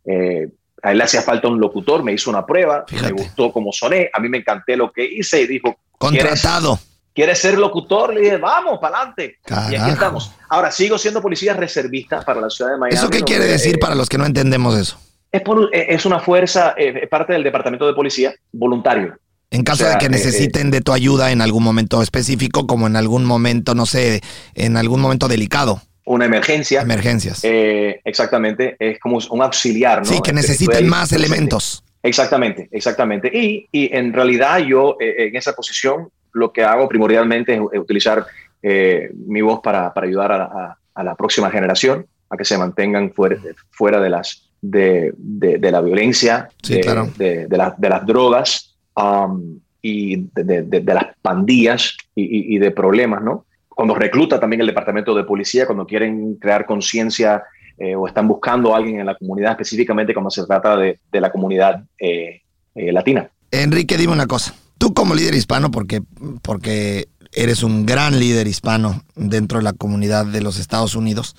Eh, a él le hacía falta un locutor, me hizo una prueba, me gustó cómo soné, a mí me encanté lo que hice y dijo, ¿quieres, Contratado. ¿quieres ser locutor? Le dije, vamos, para adelante. Y aquí estamos. Ahora, sigo siendo policía reservista para la ciudad de Miami. ¿Eso qué quiere decir eh, para los que no entendemos eso? es, por- eh, es una fuerza, eh, es parte del departamento de policía voluntario. En caso O sea, de que eh, necesiten de tu ayuda en algún momento específico, como en algún momento, no sé, en algún momento delicado. Una emergencia. Emergencias. Eh, exactamente, es como un auxiliar, ¿no? Sí, que necesiten ahí más elementos. Exactamente, exactamente. Y, y en realidad yo eh, en esa posición lo que hago primordialmente es, utilizar eh, mi voz para, para ayudar a, a- a la próxima generación a que se mantengan fuera, fuera de, las, de, de- de la violencia, Sí, de, claro. de, la- de las drogas um, y de, las pandillas y, y- y de problemas, ¿no? Cuando recluta también el departamento de policía, cuando quieren crear conciencia eh, o están buscando a alguien en la comunidad, específicamente cuando se trata de, la comunidad eh, eh, latina. Enrique, dime una cosa. Tú como líder hispano, porque, porque eres un gran líder hispano dentro de la comunidad de los Estados Unidos,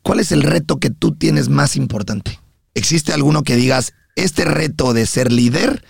¿cuál es el reto que tú tienes más importante? ¿Existe alguno que digas, este reto de ser líder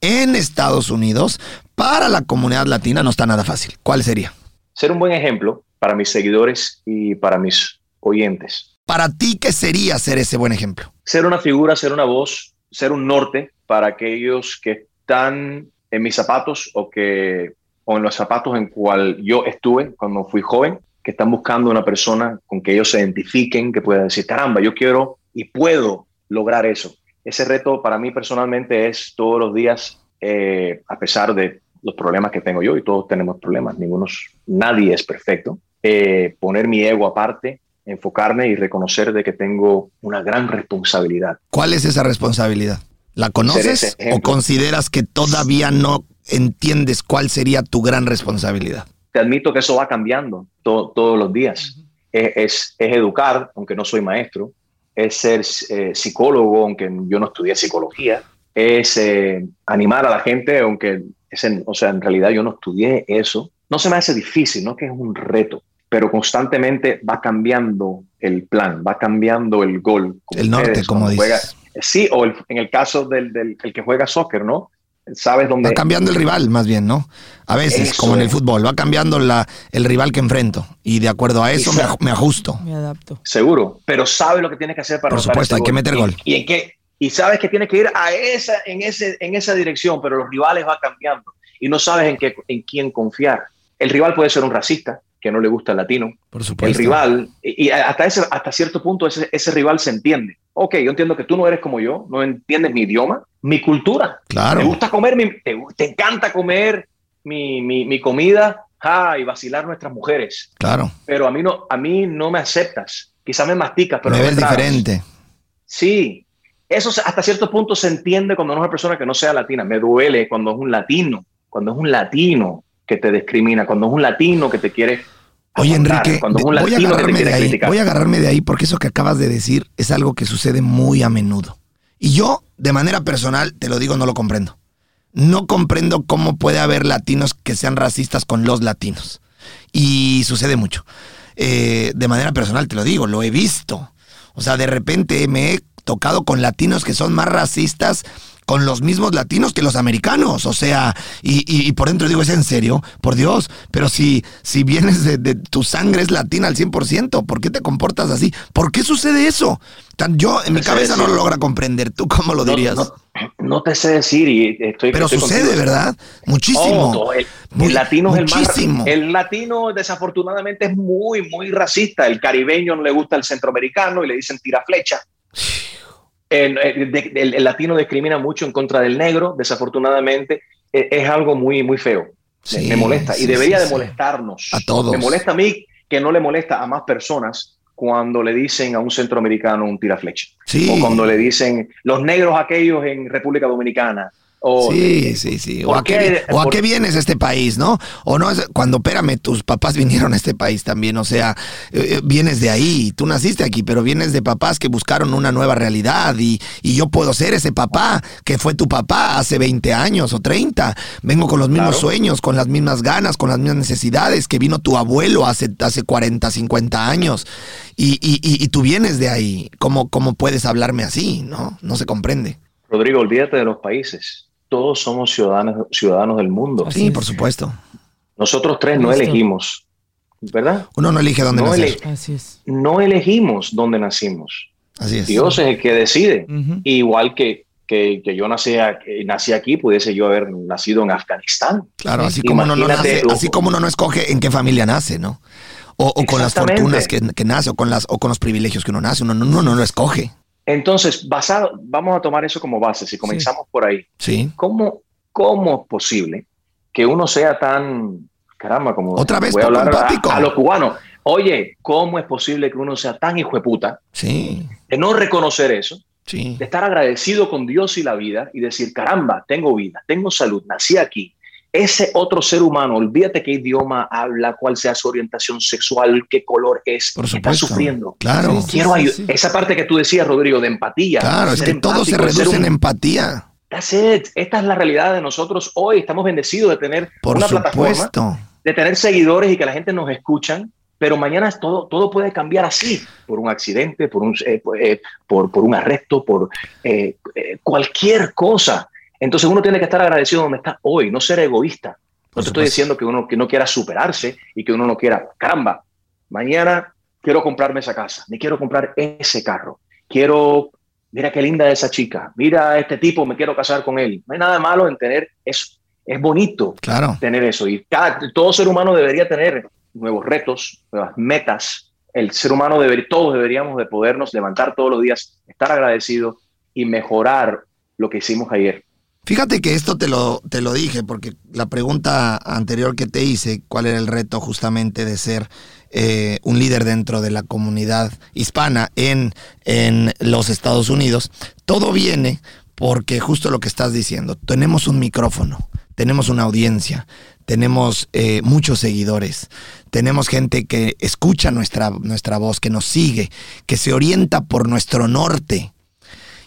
en Estados Unidos para la comunidad latina no está nada fácil? ¿Cuál sería? Ser un buen ejemplo para mis seguidores y para mis oyentes. Para ti, ¿qué sería ser ese buen ejemplo? Ser una figura, ser una voz, ser un norte para aquellos que están en mis zapatos o que o en los zapatos en cual yo estuve cuando fui joven, que están buscando una persona con que ellos se identifiquen, que pueda decir, caramba, yo quiero y puedo lograr eso. Ese reto para mí personalmente es todos los días, eh, a pesar de los problemas que tengo yo, y todos tenemos problemas, ninguno, nadie es perfecto, eh, poner mi ego aparte, enfocarme y reconocer de que tengo una gran responsabilidad. ¿Cuál es esa responsabilidad? ¿La conoces o consideras que todavía no entiendes cuál sería tu gran responsabilidad? Te admito que eso va cambiando to- todos los días. es, es- es educar, aunque no soy maestro, es ser eh, psicólogo, aunque yo no estudié psicología, es eh, animar a la gente, aunque es en- o sea, en realidad yo no estudié eso. No se me hace difícil, no que es un reto, pero constantemente va cambiando el plan, va cambiando el gol. como El norte, ustedes como dices. juega- sí, o el- en el caso del, del el que juega soccer, ¿no? Sabes dónde Va cambiando el rival, más bien, ¿no? A veces, Eso como en el fútbol, va cambiando la, el rival que enfrento. Y de acuerdo a eso me, aj- me ajusto. Me adapto. Seguro, pero sabe lo que tiene que hacer para Por supuesto, ese hay que meter ¿Y- gol. ¿Y en qué, y sabes que tienes que ir a esa, en, ese, en esa dirección, pero los rivales van cambiando y no sabes en, qué, en quién confiar. El rival puede ser un racista que no le gusta el latino. Por supuesto. El rival, y hasta, ese, hasta cierto punto ese, ese rival se entiende. Ok, yo entiendo que tú no eres como yo, no entiendes mi idioma, mi cultura. Claro. Te gusta comer, mi, te, te, encanta comer mi, mi, mi comida y vacilar nuestras mujeres. Claro. Pero a mí no, a mí no me aceptas. Quizás me masticas, pero me no ves diferente. Sí, eso hasta cierto punto se entiende cuando no es una persona que no sea latina. Me duele cuando es un latino, cuando es un latino que te discrimina, cuando es un latino que te quiere. Oye, aguantar, Enrique, cuando es de- un voy a que te agarrarme de quiere ahí. criticar. Voy a agarrarme de ahí porque eso que acabas de decir es algo que sucede muy a menudo. Y yo, de manera personal, te lo digo, no lo comprendo. No comprendo cómo puede haber latinos que sean racistas con los latinos. Y sucede mucho. Eh, de manera personal, te lo digo, lo he visto. O sea, de repente me he tocado con latinos que son más racistas con los mismos latinos que los americanos. O sea, y, y- y por dentro digo, ¿es en serio? Por Dios, pero si, si vienes de, de- tu sangre es latina al 100%, ¿por qué te comportas así? ¿Por qué sucede eso? Tan, yo en mi sé cabeza no lo logra comprender. ¿Tú cómo lo No- dirías? No, no te sé decir y estoy. pero estoy sucede, contigo. ¿verdad? Muchísimo. El, Muy- el latino es el muchísimo. más. El latino, desafortunadamente, es muy, muy racista. El caribeño no le gusta el centroamericano y le dicen tira flecha. El, el- de- el- el latino discrimina mucho en contra del negro, desafortunadamente. eh, Es, algo muy, muy feo. Me- Sí, me molesta sí, y debería sí, de molestarnos. A todos. Me molesta a mí que no le molesta a más personas cuando le dicen a un centroamericano un tira flecha. Sí. O cuando le dicen los negros aquellos en República Dominicana. O, Sí, sí, sí. O ¿por a, qué, o a qué vienes a este país, ¿no? O no, es- cuando, espérame, tus papás vinieron a este país también, o sea, eh, eh, vienes de ahí, tú naciste aquí, pero vienes de papás que buscaron una nueva realidad y, y yo puedo ser ese papá que fue tu papá hace 20 años o 30. Vengo con los mismos Claro. sueños, con las mismas ganas, con las mismas necesidades que vino tu abuelo hace, hace 40, 50 años. Y, y, y, y tú vienes de ahí. ¿Cómo, ¿Cómo puedes hablarme así? No, no se comprende. Rodrigo, olvídate de los países. Todos somos ciudadanos, ciudadanos del mundo. Sí, por supuesto. Nosotros tres no elegimos, ¿verdad? Uno no elige dónde No nacer. ele- Así es. No elegimos dónde nacimos. Así es. Dios es el que decide. Igual que, que, que yo nací, a- que nací aquí, pudiese yo haber nacido en Afganistán. Claro, Sí. así como, uno no nace, así como uno no escoge en qué familia nace, ¿no? O, o con las fortunas que, que nace, o con, las, o con los privilegios que uno nace, uno no, uno no lo escoge. Entonces, basado, vamos a tomar eso como base. Si comenzamos por ahí, Sí. ¿cómo, ¿cómo es posible que uno sea tan, caramba, como Otra vez, voy a hablar a los cubanos? Oye, ¿cómo es posible que uno sea tan hijo de puta Sí, de no reconocer eso, sí. de estar agradecido con Dios y la vida y decir, caramba, tengo vida, tengo salud, nací aquí. Ese otro ser humano, olvídate qué idioma habla, cuál sea su orientación sexual, qué color es, Por está supuesto. sufriendo. Claro, Sí, sí. Quiero sí. Esa parte que tú decías, Rodrigo, de empatía. claro, es que todo se reduce en empatía. That's it. Esta es la realidad de nosotros hoy. Estamos bendecidos de tener Por una plataforma, de tener seguidores y que la gente nos escuchan, pero mañana todo, todo puede cambiar así, por un accidente, por un, eh, eh, por, por un arresto, por eh, eh, cualquier cosa. Entonces uno tiene que estar agradecido donde está hoy, no ser egoísta. No te estoy diciendo que uno que no quiera superarse y que uno no quiera, caramba, mañana quiero comprarme esa casa, me quiero comprar ese carro, quiero, mira qué linda esa chica, mira a este tipo, me quiero casar con él. No hay nada malo en tener eso. Es bonito Claro. tener eso. Y cada, todo ser humano debería tener nuevos retos, nuevas metas. El ser humano debería, todos deberíamos de podernos levantar todos los días, estar agradecidos y mejorar lo que hicimos ayer. Fíjate que esto te lo, te lo dije, porque la pregunta anterior que te hice, cuál era el reto justamente de ser eh, un líder dentro de la comunidad hispana en, en los Estados Unidos, todo viene porque justo lo que estás diciendo, tenemos un micrófono, tenemos una audiencia, tenemos eh, muchos seguidores, tenemos gente que escucha nuestra, nuestra voz, que nos sigue, que se orienta por nuestro norte.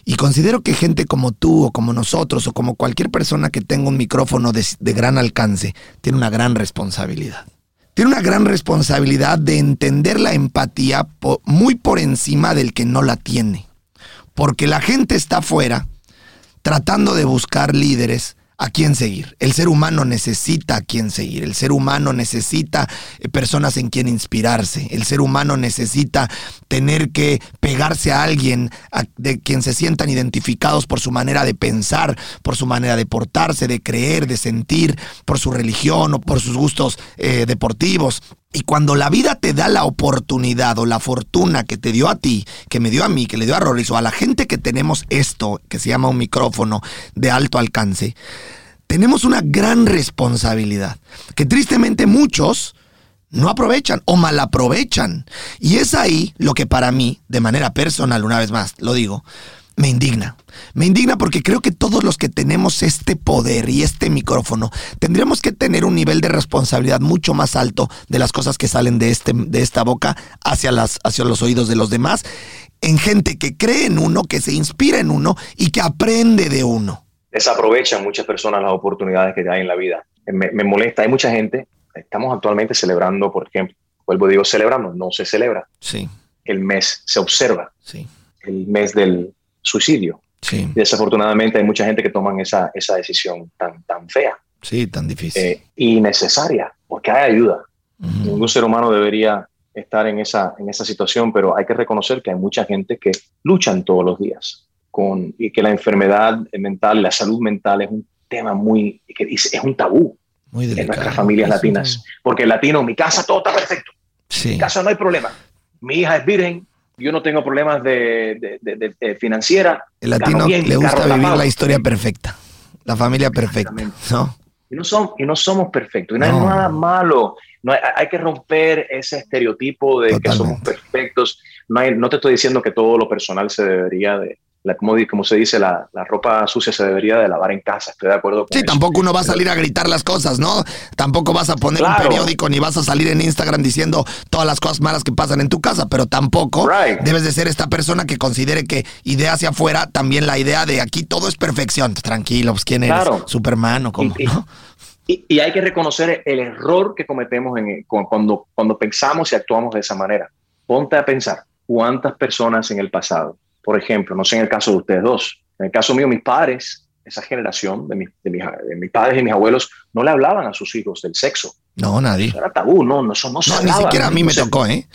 Y considero que gente como tú o como nosotros o como cualquier persona que tenga un micrófono de, de gran alcance tiene una gran responsabilidad. Tiene una gran responsabilidad de entender la empatía muy por encima del que no la tiene. Porque la gente está afuera tratando de buscar líderes a quién seguir. El ser humano necesita a quién seguir. El ser humano necesita eh, personas en quien inspirarse. El ser humano necesita tener que pegarse a alguien de quien se sientan identificados por su manera de pensar, por su manera de portarse, de creer, de sentir, por su religión o por sus gustos eh, deportivos. Y cuando la vida te da la oportunidad o la fortuna que te dio a ti, que me dio a mí, que le dio a Roris o a la gente que tenemos esto, que se llama un micrófono de alto alcance, tenemos una gran responsabilidad, que tristemente muchos no aprovechan o mal aprovechan. Y es ahí lo que para mí, de manera personal, una vez más, lo digo, me indigna. Me indigna porque creo que todos los que tenemos este poder y este micrófono tendríamos que tener un nivel de responsabilidad mucho más alto de las cosas que salen de, este, de esta boca hacia, las, hacia los oídos de los demás, en gente que cree en uno, que se inspira en uno y que aprende de uno. Desaprovechan muchas personas las oportunidades que hay en la vida. Me, me molesta, hay mucha gente, estamos actualmente celebrando, por ejemplo, vuelvo digo celebramos, no se celebra. Sí. El mes se observa. Sí. El mes del suicidio. Sí. Desafortunadamente hay mucha gente que toman esa, esa decisión tan, tan fea. Sí, tan difícil. Eh, y necesaria, porque hay ayuda. Ningún ser humano debería estar en esa, en esa situación, pero hay que reconocer que hay mucha gente que luchan todos los días con, y que la enfermedad mental, la salud mental es un tema muy, que es un tabú muy en nuestras familias latinas. Porque el latino, mi casa todo está perfecto. Sí. En mi casa no hay problema. Mi hija es virgen, yo no tengo problemas de, de, de, financiera. El latino le gusta vivir la historia perfecta, la familia perfecta, ¿no? Y no, son, y no somos perfectos, y no, hay nada malo. No hay, hay, que romper ese estereotipo de que somos perfectos. No, hay, no te estoy diciendo que todo lo personal se debería de, la, como, como, se dice, la, la, ropa sucia se debería de lavar en casa, estoy de acuerdo con Sí, eso. tampoco uno va a salir a gritar las cosas, ¿no? Tampoco vas a poner Claro. un periódico ni vas a salir en Instagram diciendo todas las cosas malas que pasan en tu casa, pero tampoco Right. debes de ser esta persona que considere que idea hacia afuera también la idea de aquí todo es perfección. Tranquilo, pues ¿quién eres? Claro. Superman o cómo, Y- y- ¿no? Y, y hay que reconocer el error que cometemos en, cu- cuando, cuando pensamos y actuamos de esa manera. Ponte a pensar cuántas personas en el pasado, por ejemplo, no sé en el caso de ustedes dos, en el caso mío, mis padres, esa generación de, mis- de mis, de mis padres y mis abuelos, no le hablaban a sus hijos del sexo. No, nadie. Era tabú, no, no, eso no se No, ni hablaba. siquiera a mí me tocó, ¿eh?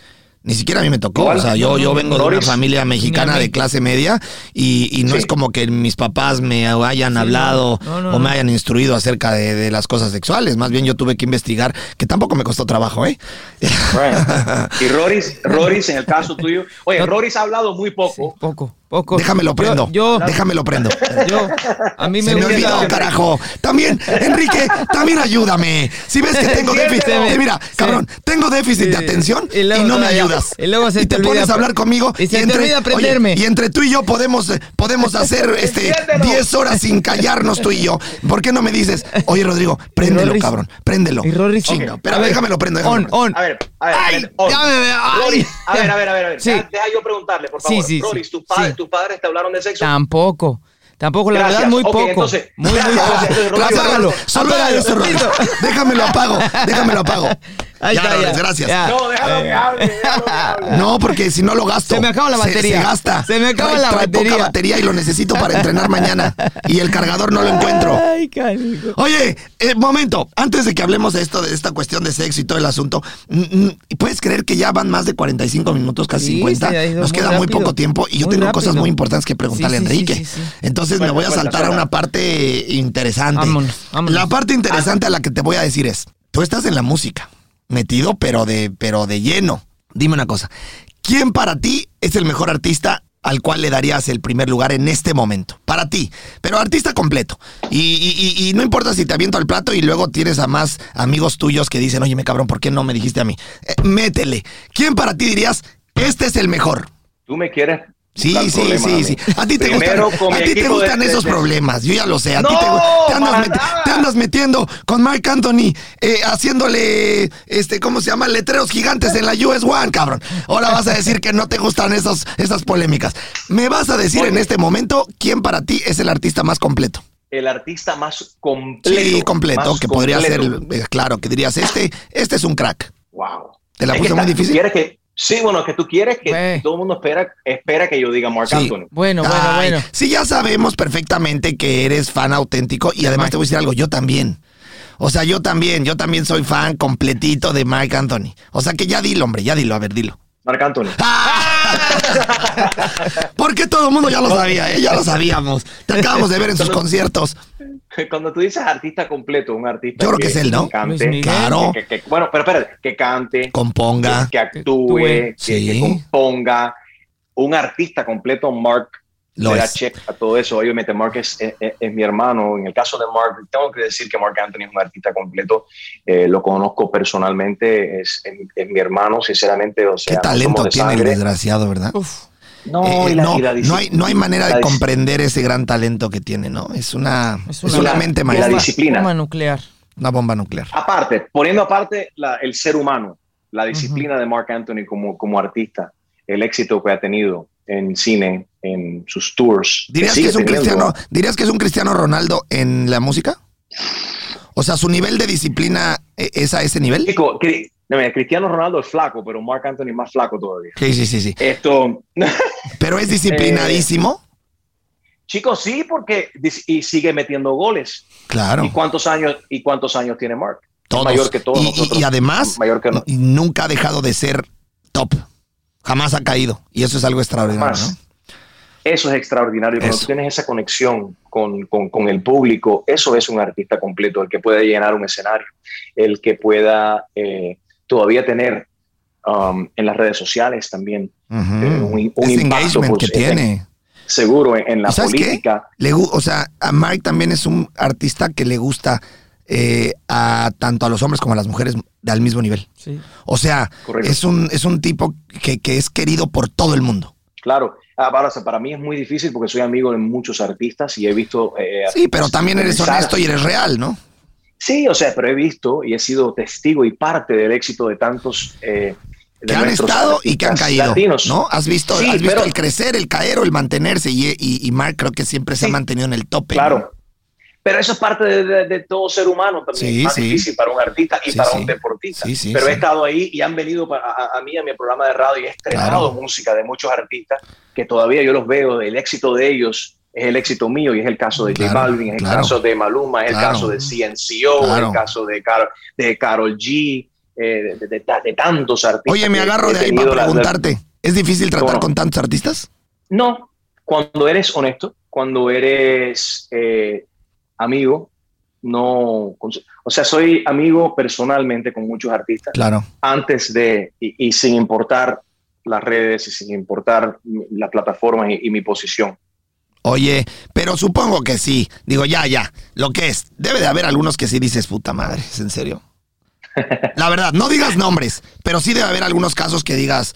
Ni siquiera a mí me tocó. Igual, o sea, yo, yo vengo de una familia mexicana de clase media y, y no Sí. es como que mis papás me hayan hablado no, no, o me hayan instruido acerca de, de las cosas sexuales. Más bien yo tuve que investigar, que tampoco me costó trabajo, ¿eh? right. Y Roris, Roris, en el caso tuyo, oye. Roris ha hablado muy poco. Poco, poco. Déjamelo prendo. Yo, yo, Déjamelo prendo. yo- a mí me Se me olvidó, carajo. También, Enrique, también ayúdame. Si ves que tengo déficit, eh, mira, cabrón, tengo déficit de atención Y y, luego no me ayudas. y luego se te te olvida pones a hablar conmigo y se te olvida oye, prenderme. y entre tú y yo podemos, eh, podemos hacer este Entiéndelo. 10 horas sin callarnos tú y yo. ¿Por qué no me dices, oye, Rodrigo, préndelo, cabrón, préndelo? y Roris- Chinga, Ok. pero A ver, déjamelo prendo. déjamelo On, prendo. on. A ver, a ver, Ay, ay. A ver, a ver, a ver. Sí. Deja, deja yo preguntarle, por favor. Sí, sí, sí. ¿Tus padres, te hablaron de sexo? Tampoco. Tampoco, la Gracias. verdad, muy poco. entonces, muy, muy poco. Apágalo. Déjamelo apago, déjamelo apago. Ahí Ya, está, ya. gracias. Ya. No, déjalo que hable, déjalo que hable. No, porque si no lo gasto. Se me acaba la batería. Se, gasta. Se me acaba Trae- la trae batería. poca batería y lo necesito para entrenar mañana. Y el cargador no lo encuentro. Ay, canijo. Oye, eh, momento, antes de que hablemos de esto, de esta cuestión de sexo y todo el asunto, mm, mm, ¿puedes creer que ya van más de 45 minutos, casi Sí, 50? se ha ido Nos muy queda muy poco tiempo y yo Muy tengo cosas muy importantes que preguntarle Sí, a Enrique. sí, sí, sí. Entonces me voy a saltar a una parte interesante. Vámonos, vámonos. La parte interesante a la que te voy a decir es, tú estás en la música, metido pero de, pero de lleno. Dime una cosa, ¿quién para ti es el mejor artista al cual le darías el primer lugar en este momento? Para ti, pero artista completo. Y, y- y- no importa si te aviento al plato y luego tienes a más amigos tuyos que dicen, oye, me cabrón, ¿por qué no me dijiste a mí? Eh, métele. ¿Quién para ti dirías, este es el mejor? Tú me quieres. Sí, sí, sí, sí. A ti te Primero gustan, con a mi ti te equipo de- gustan de- esos de- problemas, yo ya lo sé. A ti te, te andas te andas metiendo con Mark Anthony, eh, haciéndole, este, ¿cómo se llama? Letreros gigantes en la US One, cabrón. Ahora vas a decir que no te gustan esos, esas polémicas. Me vas a decir en este momento quién para ti es el artista más completo. El artista más completo. Sí, completo, que podría ser, completo. eh, claro, que dirías, este, este es un crack. Wow. ¿Te la puse muy difícil? ¿Quieres que.? Sí, bueno, que tú quieres que todo el mundo espera, espera que yo diga Mark Sí. Anthony. Bueno, bueno, Ay, bueno. Sí, ya sabemos perfectamente que eres fan auténtico y además te voy a decir algo, yo también. O sea, yo también, yo también soy fan completito de Mark Anthony. O sea que ya dilo, hombre, ya dilo, a ver, dilo. Mark Anthony. Porque todo el mundo ya lo sabía, ¿eh? ya lo sabíamos. Te acabamos de ver en sus conciertos. Cuando tú dices artista completo, un artista Yo creo que es él, ¿no? cante, Luis Miguel. Claro. que- que- bueno, pero espérate, que cante, Componga. que, que actúe, que, Sí. que componga, un artista completo, Mark Lo le da check a todo eso. Obviamente, Mark es, es- es- mi hermano. En el caso de Mark, tengo que decir que Mark Anthony es un artista completo. Eh, lo conozco personalmente, es, es- es mi hermano, sinceramente. O sea, Qué no talento de tiene el desgraciado, ¿verdad? Uf. No, Eh, la- no, la no hay, no hay manera de comprender ese gran talento que tiene, ¿no? Es una, es Es una, una- mente y la maestra, disciplina. Bomba nuclear. una bomba nuclear. Aparte, poniendo aparte la- el ser humano, la disciplina de Mark Anthony como, como artista, el éxito que ha tenido en cine, en sus tours. ¿Dirías que, es un teniendo. cristiano, ¿Dirías que es un Cristiano Ronaldo en la música? O sea, su nivel de disciplina eh, es a ese nivel. Chico, no, mira, Cristiano Ronaldo es flaco, pero Mark Anthony es más flaco todavía. Sí, sí, sí, sí. Esto, Pero es disciplinadísimo. chicos, sí, porque y sigue metiendo goles. Claro. ¿Y cuántos años y cuántos años tiene Mark? Es Todos. Mayor que todos y, nosotros. y además, mayor que no- y nunca ha dejado de ser top. Jamás ha caído. Y eso es algo extraordinario, Jamás. ¿no? Eso es extraordinario. Cuando Eso. tú tienes esa conexión con, con- con el público, eso es un artista completo, el que puede llenar un escenario, el que pueda eh, todavía tener um, en las redes sociales también eh, un, un Ese impacto engagement pues, que en- tiene. seguro en, en la política. Le o sea, a Mark también es un artista que le gusta eh, a tanto a los hombres como a las mujeres de al mismo nivel. Sí. O sea, Correcto. es un, es un tipo que, que es querido por todo el mundo. Claro, Ah, para, sea, para mí es muy difícil porque soy amigo de muchos artistas y he visto... eh, Sí, pero también eres honesto y eres real, ¿no? Sí, o sea, pero he visto y he sido testigo y parte del éxito de tantos... eh, de Que han estado y que han caído, latinos. ¿no? Has visto, Sí, has visto pero- el crecer, el caer o el mantenerse y, y, y Mark creo que siempre se ha mantenido en el tope. Claro. ¿no? Pero eso es parte de, de- de todo ser humano también. Sí, es más sí. difícil para un artista y Sí, para un deportista. Sí, sí, Pero he estado ahí y han venido a, a mí, a mi programa de radio, y he estrenado Claro. música de muchos artistas que todavía yo los veo, el éxito de ellos es el éxito mío y es el caso de J Claro, Balvin, es el claro. caso de Maluma, es el caso de CNCO, es el caso de, Carol de Carol G, eh, de, de- de- de tantos artistas. Oye, me agarro de ahí para preguntarte. ¿Es difícil tratar con tantos artistas? No, cuando eres honesto, cuando eres eh, amigo, no, o sea, soy amigo personalmente con muchos artistas Claro. antes de y, y sin importar las redes y sin importar las plataformas y, y mi posición. Oye, pero supongo que sí. Digo, ya, ya. Lo que es. Debe de haber algunos que sí dices, puta madre. ¿Es en serio? La verdad, no digas nombres, pero sí debe haber algunos casos que digas,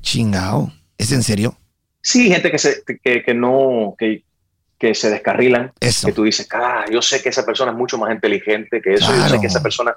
chingao. ¿Es en serio? Sí, gente que se que, que no que, que se descarrilan, Eso. que tú dices, ah, yo sé que esa persona es mucho más inteligente que eso, yo sé Claro. que esa persona,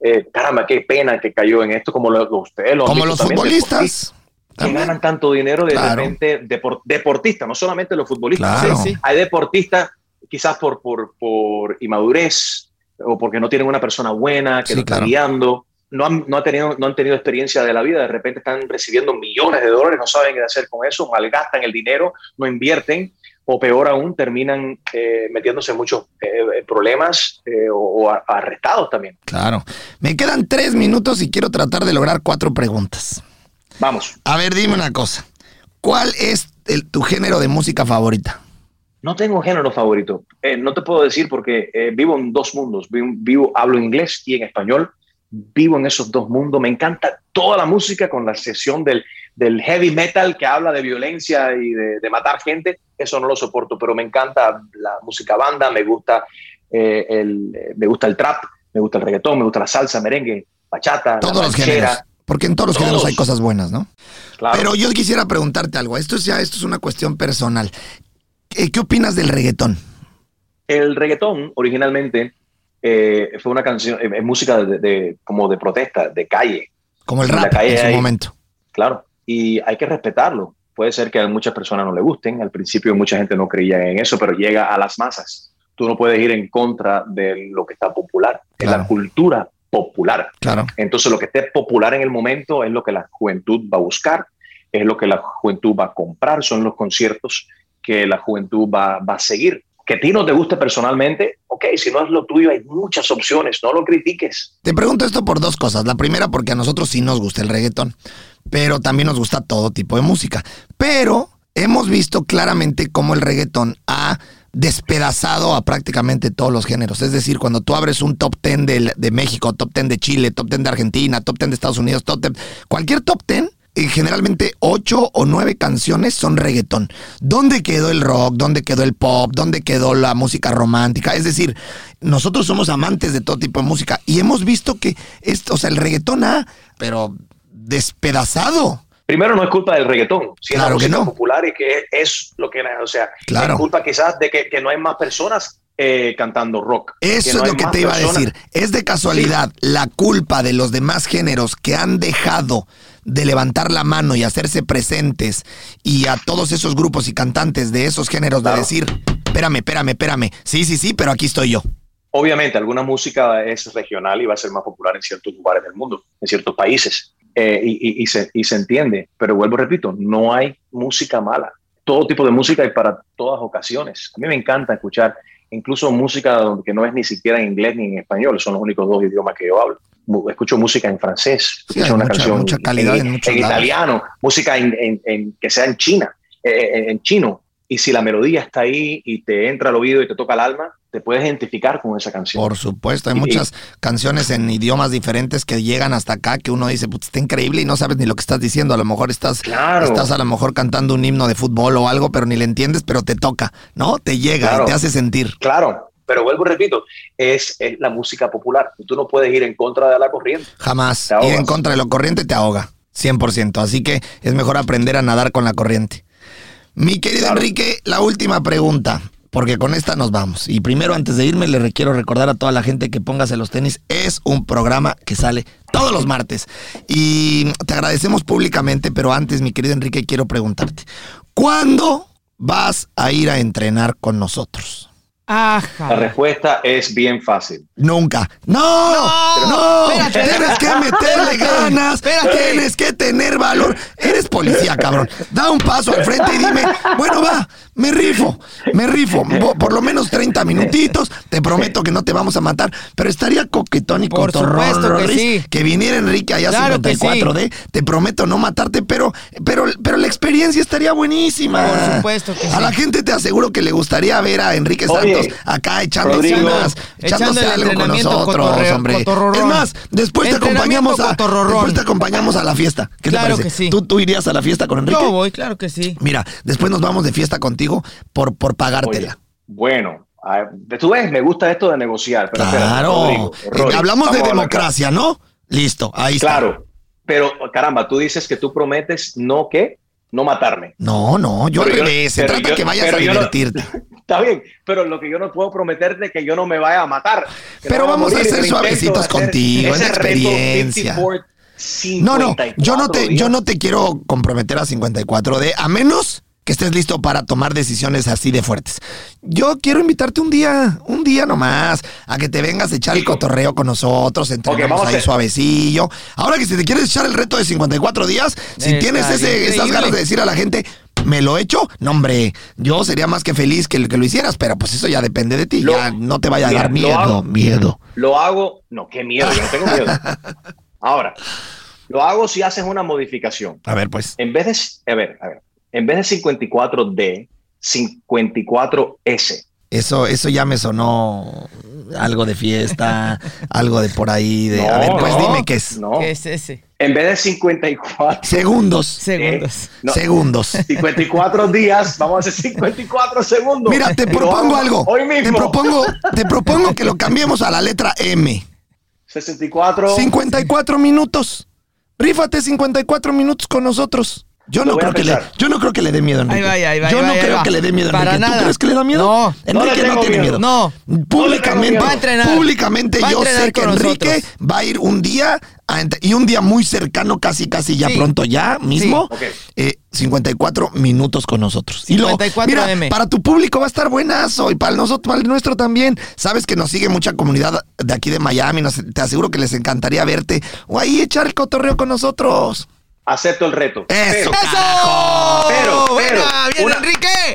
eh, caramba, qué pena que cayó en esto, como lo, han Como los también, futbolistas. que ganan tanto dinero de Claro. repente depor- deportistas, no solamente los futbolistas. Claro. Sí, sí. Hay deportistas quizás por, por, por inmadurez o porque no tienen una persona buena que Sí, lo está claro. guiando, no han, no, ha tenido, no han tenido experiencia de la vida, de repente están recibiendo millones de dólares, no saben qué hacer con eso, malgastan el dinero, no invierten o peor aún, terminan eh, metiéndose en muchos eh, problemas eh, o, arrestados también. Claro. Me quedan tres minutos y quiero tratar de lograr cuatro preguntas. Vamos, A ver, dime una cosa. ¿Cuál es el- tu género de música favorita? No tengo género favorito. Eh, no te puedo decir porque eh, vivo en dos mundos. Vivo, vivo- hablo inglés y en español. Vivo en esos dos mundos. Me encanta toda la música con la excepción del, del heavy metal que habla de violencia y de, de matar gente. Eso no lo soporto, pero me encanta la música banda, me gusta, eh, el, eh, me gusta el trap, me gusta el reggaetón, me gusta la salsa, merengue, bachata, Todos la los géneros. Porque en todos los Todos. géneros hay cosas buenas, ¿no? Claro. Pero yo quisiera preguntarte algo. Esto es ya, esto es una cuestión personal. ¿Qué, qué opinas del reggaetón? El reggaetón originalmente eh, fue una canción, eh, es música de, de- como de protesta, de calle. Como el En la rap calle en su hay- momento. Claro, y hay que respetarlo. Puede ser que a muchas personas no le gusten, al principio mucha gente no creía en eso, pero llega a las masas. Tú no puedes ir en contra de lo que está popular. Es Claro. la cultura popular. Claro. Entonces, lo que esté popular en el momento es lo que la juventud va a buscar, es lo que la juventud va a comprar, son los conciertos que la juventud va, va a seguir. Que a ti no te guste personalmente, ok, si no es lo tuyo, hay muchas opciones, no lo critiques. Te pregunto esto por dos cosas. La primera, porque a nosotros sí nos gusta el reggaetón, pero también nos gusta todo tipo de música. Pero hemos visto claramente cómo el reggaetón ha despedazado a prácticamente todos los géneros. Es decir, cuando tú abres un top 10 de, de México, top 10 de Chile, top 10 de Argentina, top 10 de Estados Unidos, top 10, cualquier top 10, eh, generalmente ocho o nueve canciones son reggaetón. ¿Dónde quedó el rock? ¿Dónde quedó el pop? ¿Dónde quedó la música romántica? Es decir, nosotros somos amantes de todo tipo de música y hemos visto que esto, o sea, el reggaetón ha, pero despedazado. Primero, no es culpa del reggaetón, si Claro que no. popular y que es, es lo que, o sea, Claro. es culpa quizás de que, que no hay más personas eh, cantando rock. Eso no es lo que te iba a decir. Es de casualidad la culpa de los demás géneros que han dejado de levantar la mano y hacerse presentes y a todos esos grupos y cantantes de esos géneros Claro. de decir, espérame, espérame, espérame. Sí, sí, sí, pero aquí estoy yo. Obviamente, alguna música es regional y va a ser más popular en ciertos lugares del mundo, en ciertos países, eh, y, y- y se, y se entiende. Pero vuelvo, repito, no hay música mala. Todo tipo de música hay para todas ocasiones. A mí me encanta escuchar incluso música que no es ni siquiera en inglés ni en español, son los únicos dos idiomas que yo hablo. Escucho música en francés, Sí, escucho una mucha- canción mucha calidad en en, en italiano, música en, en- que sea en China, eh, en, en chino. Y si la melodía está ahí y te entra al oído y te toca el alma, te puedes identificar con esa canción. Por supuesto, hay Y- muchas canciones en idiomas diferentes que llegan hasta acá que uno dice, pues está increíble y no sabes ni lo que estás diciendo. A lo mejor estás, Claro. estás a lo mejor cantando un himno de fútbol o algo, pero ni le entiendes, pero te toca, ¿no? Te llega Claro. y te hace sentir. Claro, pero vuelvo y repito, es, es la música popular. Tú no puedes ir en contra de la corriente. Jamás. Ir en contra de lo corriente te ahoga. 100%. Así que es mejor aprender a nadar con la corriente. Mi querido Claro. Enrique, la última pregunta, porque con esta nos vamos. Y primero, antes de irme, le requiero recordar a toda la gente que póngase los tenis. Es un programa que sale todos los martes. Y te agradecemos públicamente, pero antes, mi querido Enrique, quiero preguntarte, ¿cuándo vas a ir a entrenar con nosotros? Ajá. La respuesta es bien fácil. Nunca. No, no, espérate. tienes que meterle ganas, Espérate. tienes que tener valor. Eres policía, cabrón. Da un paso al frente y dime, bueno, va, me rifo, me rifo. Por lo menos 30 minutitos. Te prometo que no te vamos a matar, pero estaría coquetón y Por supuesto que sí. que viniera Enrique allá Claro que 54D. Te prometo no matarte, pero, pero, pero la experiencia estaría buenísima. Por supuesto que A sí. la gente te aseguro que le gustaría ver a Enrique Oye, Acá echándose Rodrigo, unas, echando echándose el algo con nosotros, cotorreo- hombre. Es más, después te acompañamos a después te acompañamos a la fiesta. ¿Qué Claro te parece? que sí. ¿Tú, ¿Tú irías a la fiesta con Enrique? Yo voy, claro que sí. Mira, después nos vamos de fiesta contigo por, por Oye, pagártela. bueno, a- tú ves, me gusta esto de negociar. Pero espérate, claro. Rodrigo, Eh, Rodrigo, hablamos de democracia, ¿no? Listo, ahí está. Claro, pero caramba, tú dices que tú prometes no que no matarme. No, no, yo al Pero yo- revés. Se trata yo- que vayas a no- divertirte. Está bien, pero lo que yo no puedo prometerte es que yo no me vaya a matar. Pero no vamos a morir hacer suavecitos contigo, es experiencia. 54, No, no, yo no te, 54 yo no te quiero comprometer a 54 de, a menos que estés listo para tomar decisiones así de fuertes. Yo quiero invitarte un día, un día nomás, a que te vengas a echar el cotorreo con nosotros, entrenamos vamos a ahí hacer- suavecillo. Ahora que si te quieres echar el reto de 54 días, si tienes ese, esas ganas de decir a la gente, ¿me lo echo? No, hombre, yo sería más que feliz que, que lo hicieras, pero pues eso ya depende de ti, Lo- ya no te vaya a dar lo miedo, hago. miedo. Lo hago, no, qué miedo, yo no tengo miedo. Ahora, lo hago si haces una modificación. A ver, pues. En vez de, a ver, a ver, en vez de 54D, 54S. Eso, eso ya me sonó algo de fiesta, algo de por ahí. De, a ver, pues no, dime qué es. No, ¿Qué es ese? en vez de 54, Segundos. Segundos. no. Segundos. 54 días, vamos a hacer 54 segundos. Mira, te propongo algo. Hoy Te mismo. propongo, te propongo que lo cambiemos a la letra M. 64. 54 minutos. Rífate 54 minutos con nosotros. Yo Lo no, creo que le, yo no creo que le dé miedo a Enrique. Ahí va, ahí va, yo ahí no va, creo va. que le dé miedo a Para Enrique. ¿Tú nada. crees que le da miedo? No. Enrique No tiene miedo. miedo. No. Públicamente, miedo. Va a entrenar. públicamente Va a yo sé que Enrique nosotros. va a ir un día a y un día muy cercano, casi, casi ya Sí. pronto, ya mismo, Ok. eh, 54 minutos con nosotros. Y luego, 54 mira, M. para tu público va a estar buenazo y para el, nosotros, para el nuestro también. Sabes que nos sigue mucha comunidad de aquí de Miami, nos- te aseguro que les encantaría verte o ahí echar el cotorreo con nosotros. Acepto el reto. Eso, Pero. Pero, ¡Buena! pero, ¡Bien, una- Enrique!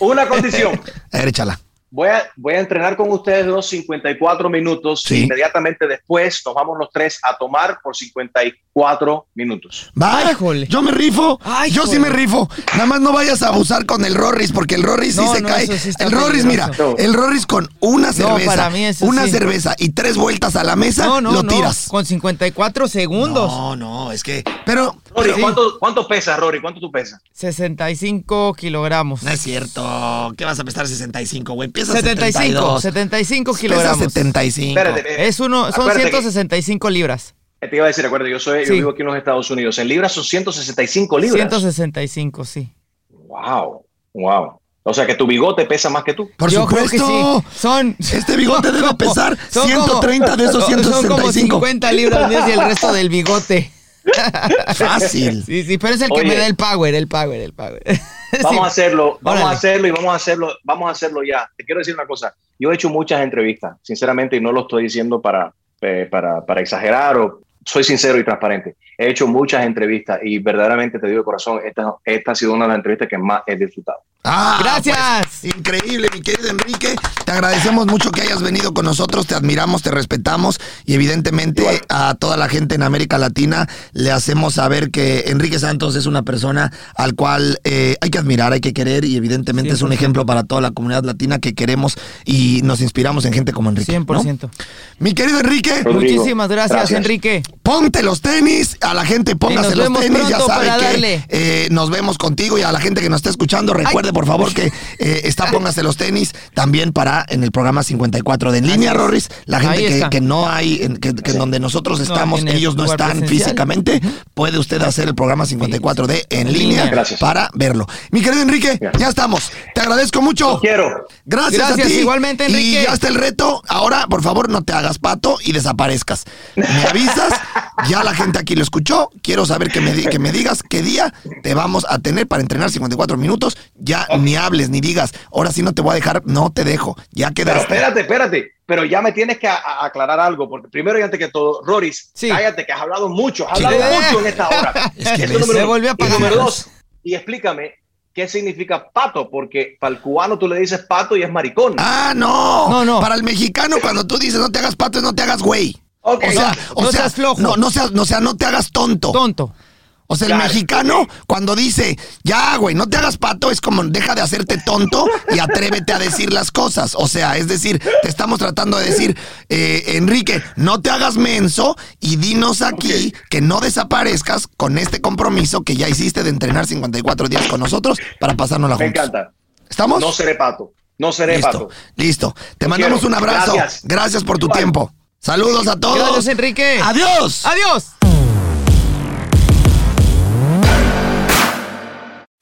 una condición. Échala. Voy a, voy a entrenar con ustedes los 54 minutos. Sí. Inmediatamente después nos vamos los tres a tomar por 54 minutos. Va, Ay, jole. yo me rifo, Ay, yo sí me rifo. Nada más no vayas a abusar con el Rorris, porque el Rorris No, sí se no, cae. sí el Rorris, mira, el Rorris con una cerveza, para mí eso una sí. cerveza y tres vueltas a la mesa, No, no, lo no. tiras. Con 54 segundos. No, no, es que, pero, Rory, ¿cuánto, ¿cuánto pesas, Rory? ¿Cuánto tú pesas? 65 kilogramos. no es cierto. ¿Qué vas a pesar 65, güey? Piensas 75, 72. 75 Pesas kilogramos. 75. Espérate, eh, Es uno, son acuérdate que- 165 libras. eh, Te iba a decir, acuérdate, yo, soy, yo Sí. vivo aquí en los Estados Unidos. En libras son 165 libras. 165, sí. Wow, wow. O sea que tu bigote pesa más que tú. Por Yo creo que supuesto. sí. Son. Este bigote debe pesar son 130 de esos Son como 165. 50 libras mías y el resto del bigote. Fácil. Sí, sí, pero es el que Oye. me da el power, el power, el power. Vamos Sí. a hacerlo, vamos Órale. a hacerlo y vamos a hacerlo, vamos a hacerlo ya. Te quiero decir una cosa. Yo he hecho muchas entrevistas, sinceramente, y no lo estoy diciendo para, eh, para, para exagerar o soy sincero y transparente. He hecho muchas entrevistas y verdaderamente te digo de corazón, esta, esta ha sido una de las entrevistas que más he disfrutado. Ah, Gracias. pues, increíble, mi querido Enrique. Te agradecemos mucho que hayas venido con nosotros, te admiramos, te respetamos y evidentemente Igual. a toda la gente en América Latina le hacemos saber que Enrique Santos es una persona al cual eh, hay que admirar, hay que querer y evidentemente es un 100%. ejemplo para toda la comunidad latina que queremos y nos inspiramos en gente como Enrique. ¿no? 100%. Mi querido Enrique, Rodrigo, Muchísimas gracias, gracias. Enrique. Ponte los tenis, a la gente póngase los tenis, ya sabe que eh, nos vemos contigo y a la gente que nos está escuchando, por favor que eh, está póngase los tenis también para en el programa 54 de en línea. Rorris, la gente que, no hay, en, que, donde nosotros No, estamos, el ellos no están presencial. físicamente, puede usted hacer el programa 54 de en línea. Gracias. para verlo. Mi querido Enrique, Gracias. ya estamos. Te agradezco mucho. Quiero. Gracias, Gracias, a ti. igualmente, Y Enrique. ya está el reto. Ahora, por favor, no te hagas pato y desaparezcas. Me avisas. Ya la gente aquí lo escuchó. Quiero saber que me, que me digas qué día te vamos a tener para entrenar 54 minutos. Ya ni hables ni digas. Ahora sí no te voy a dejar. No te dejo. Ya Pero quedaste. espérate, espérate. Pero ya me tienes que aclarar algo, porque primero y antes que todo, Roris, Sí. cállate que has hablado mucho, has Sí. hablado Eh. mucho en esta hora. Es que Se volvió a Y apagar. número dos, y explícame qué significa pato, porque para el cubano tú le dices pato y es maricón. Ah, no. No, no. Para el mexicano, cuando tú dices no te hagas pato, es no te hagas güey. Ok. O sea, No, o no sea, seas flojo. No, no seas, no, sea, no te hagas tonto. Tonto. O sea, el mexicano, cuando dice, ya, güey, no te hagas pato, es como deja de hacerte tonto y atrévete a decir las cosas. O sea, es decir, te estamos tratando de decir, eh, Enrique, no te hagas menso y dinos aquí que no desaparezcas con este compromiso que ya hiciste de entrenar 54 días con nosotros para pasárnosla me juntos. encanta. ¿Estamos? No seré pato. No seré listo, pato. listo. Te mandamos quiero. un abrazo. Gracias. Gracias por tu tiempo. Saludos a todos. Gracias, Enrique. Adiós. Adiós.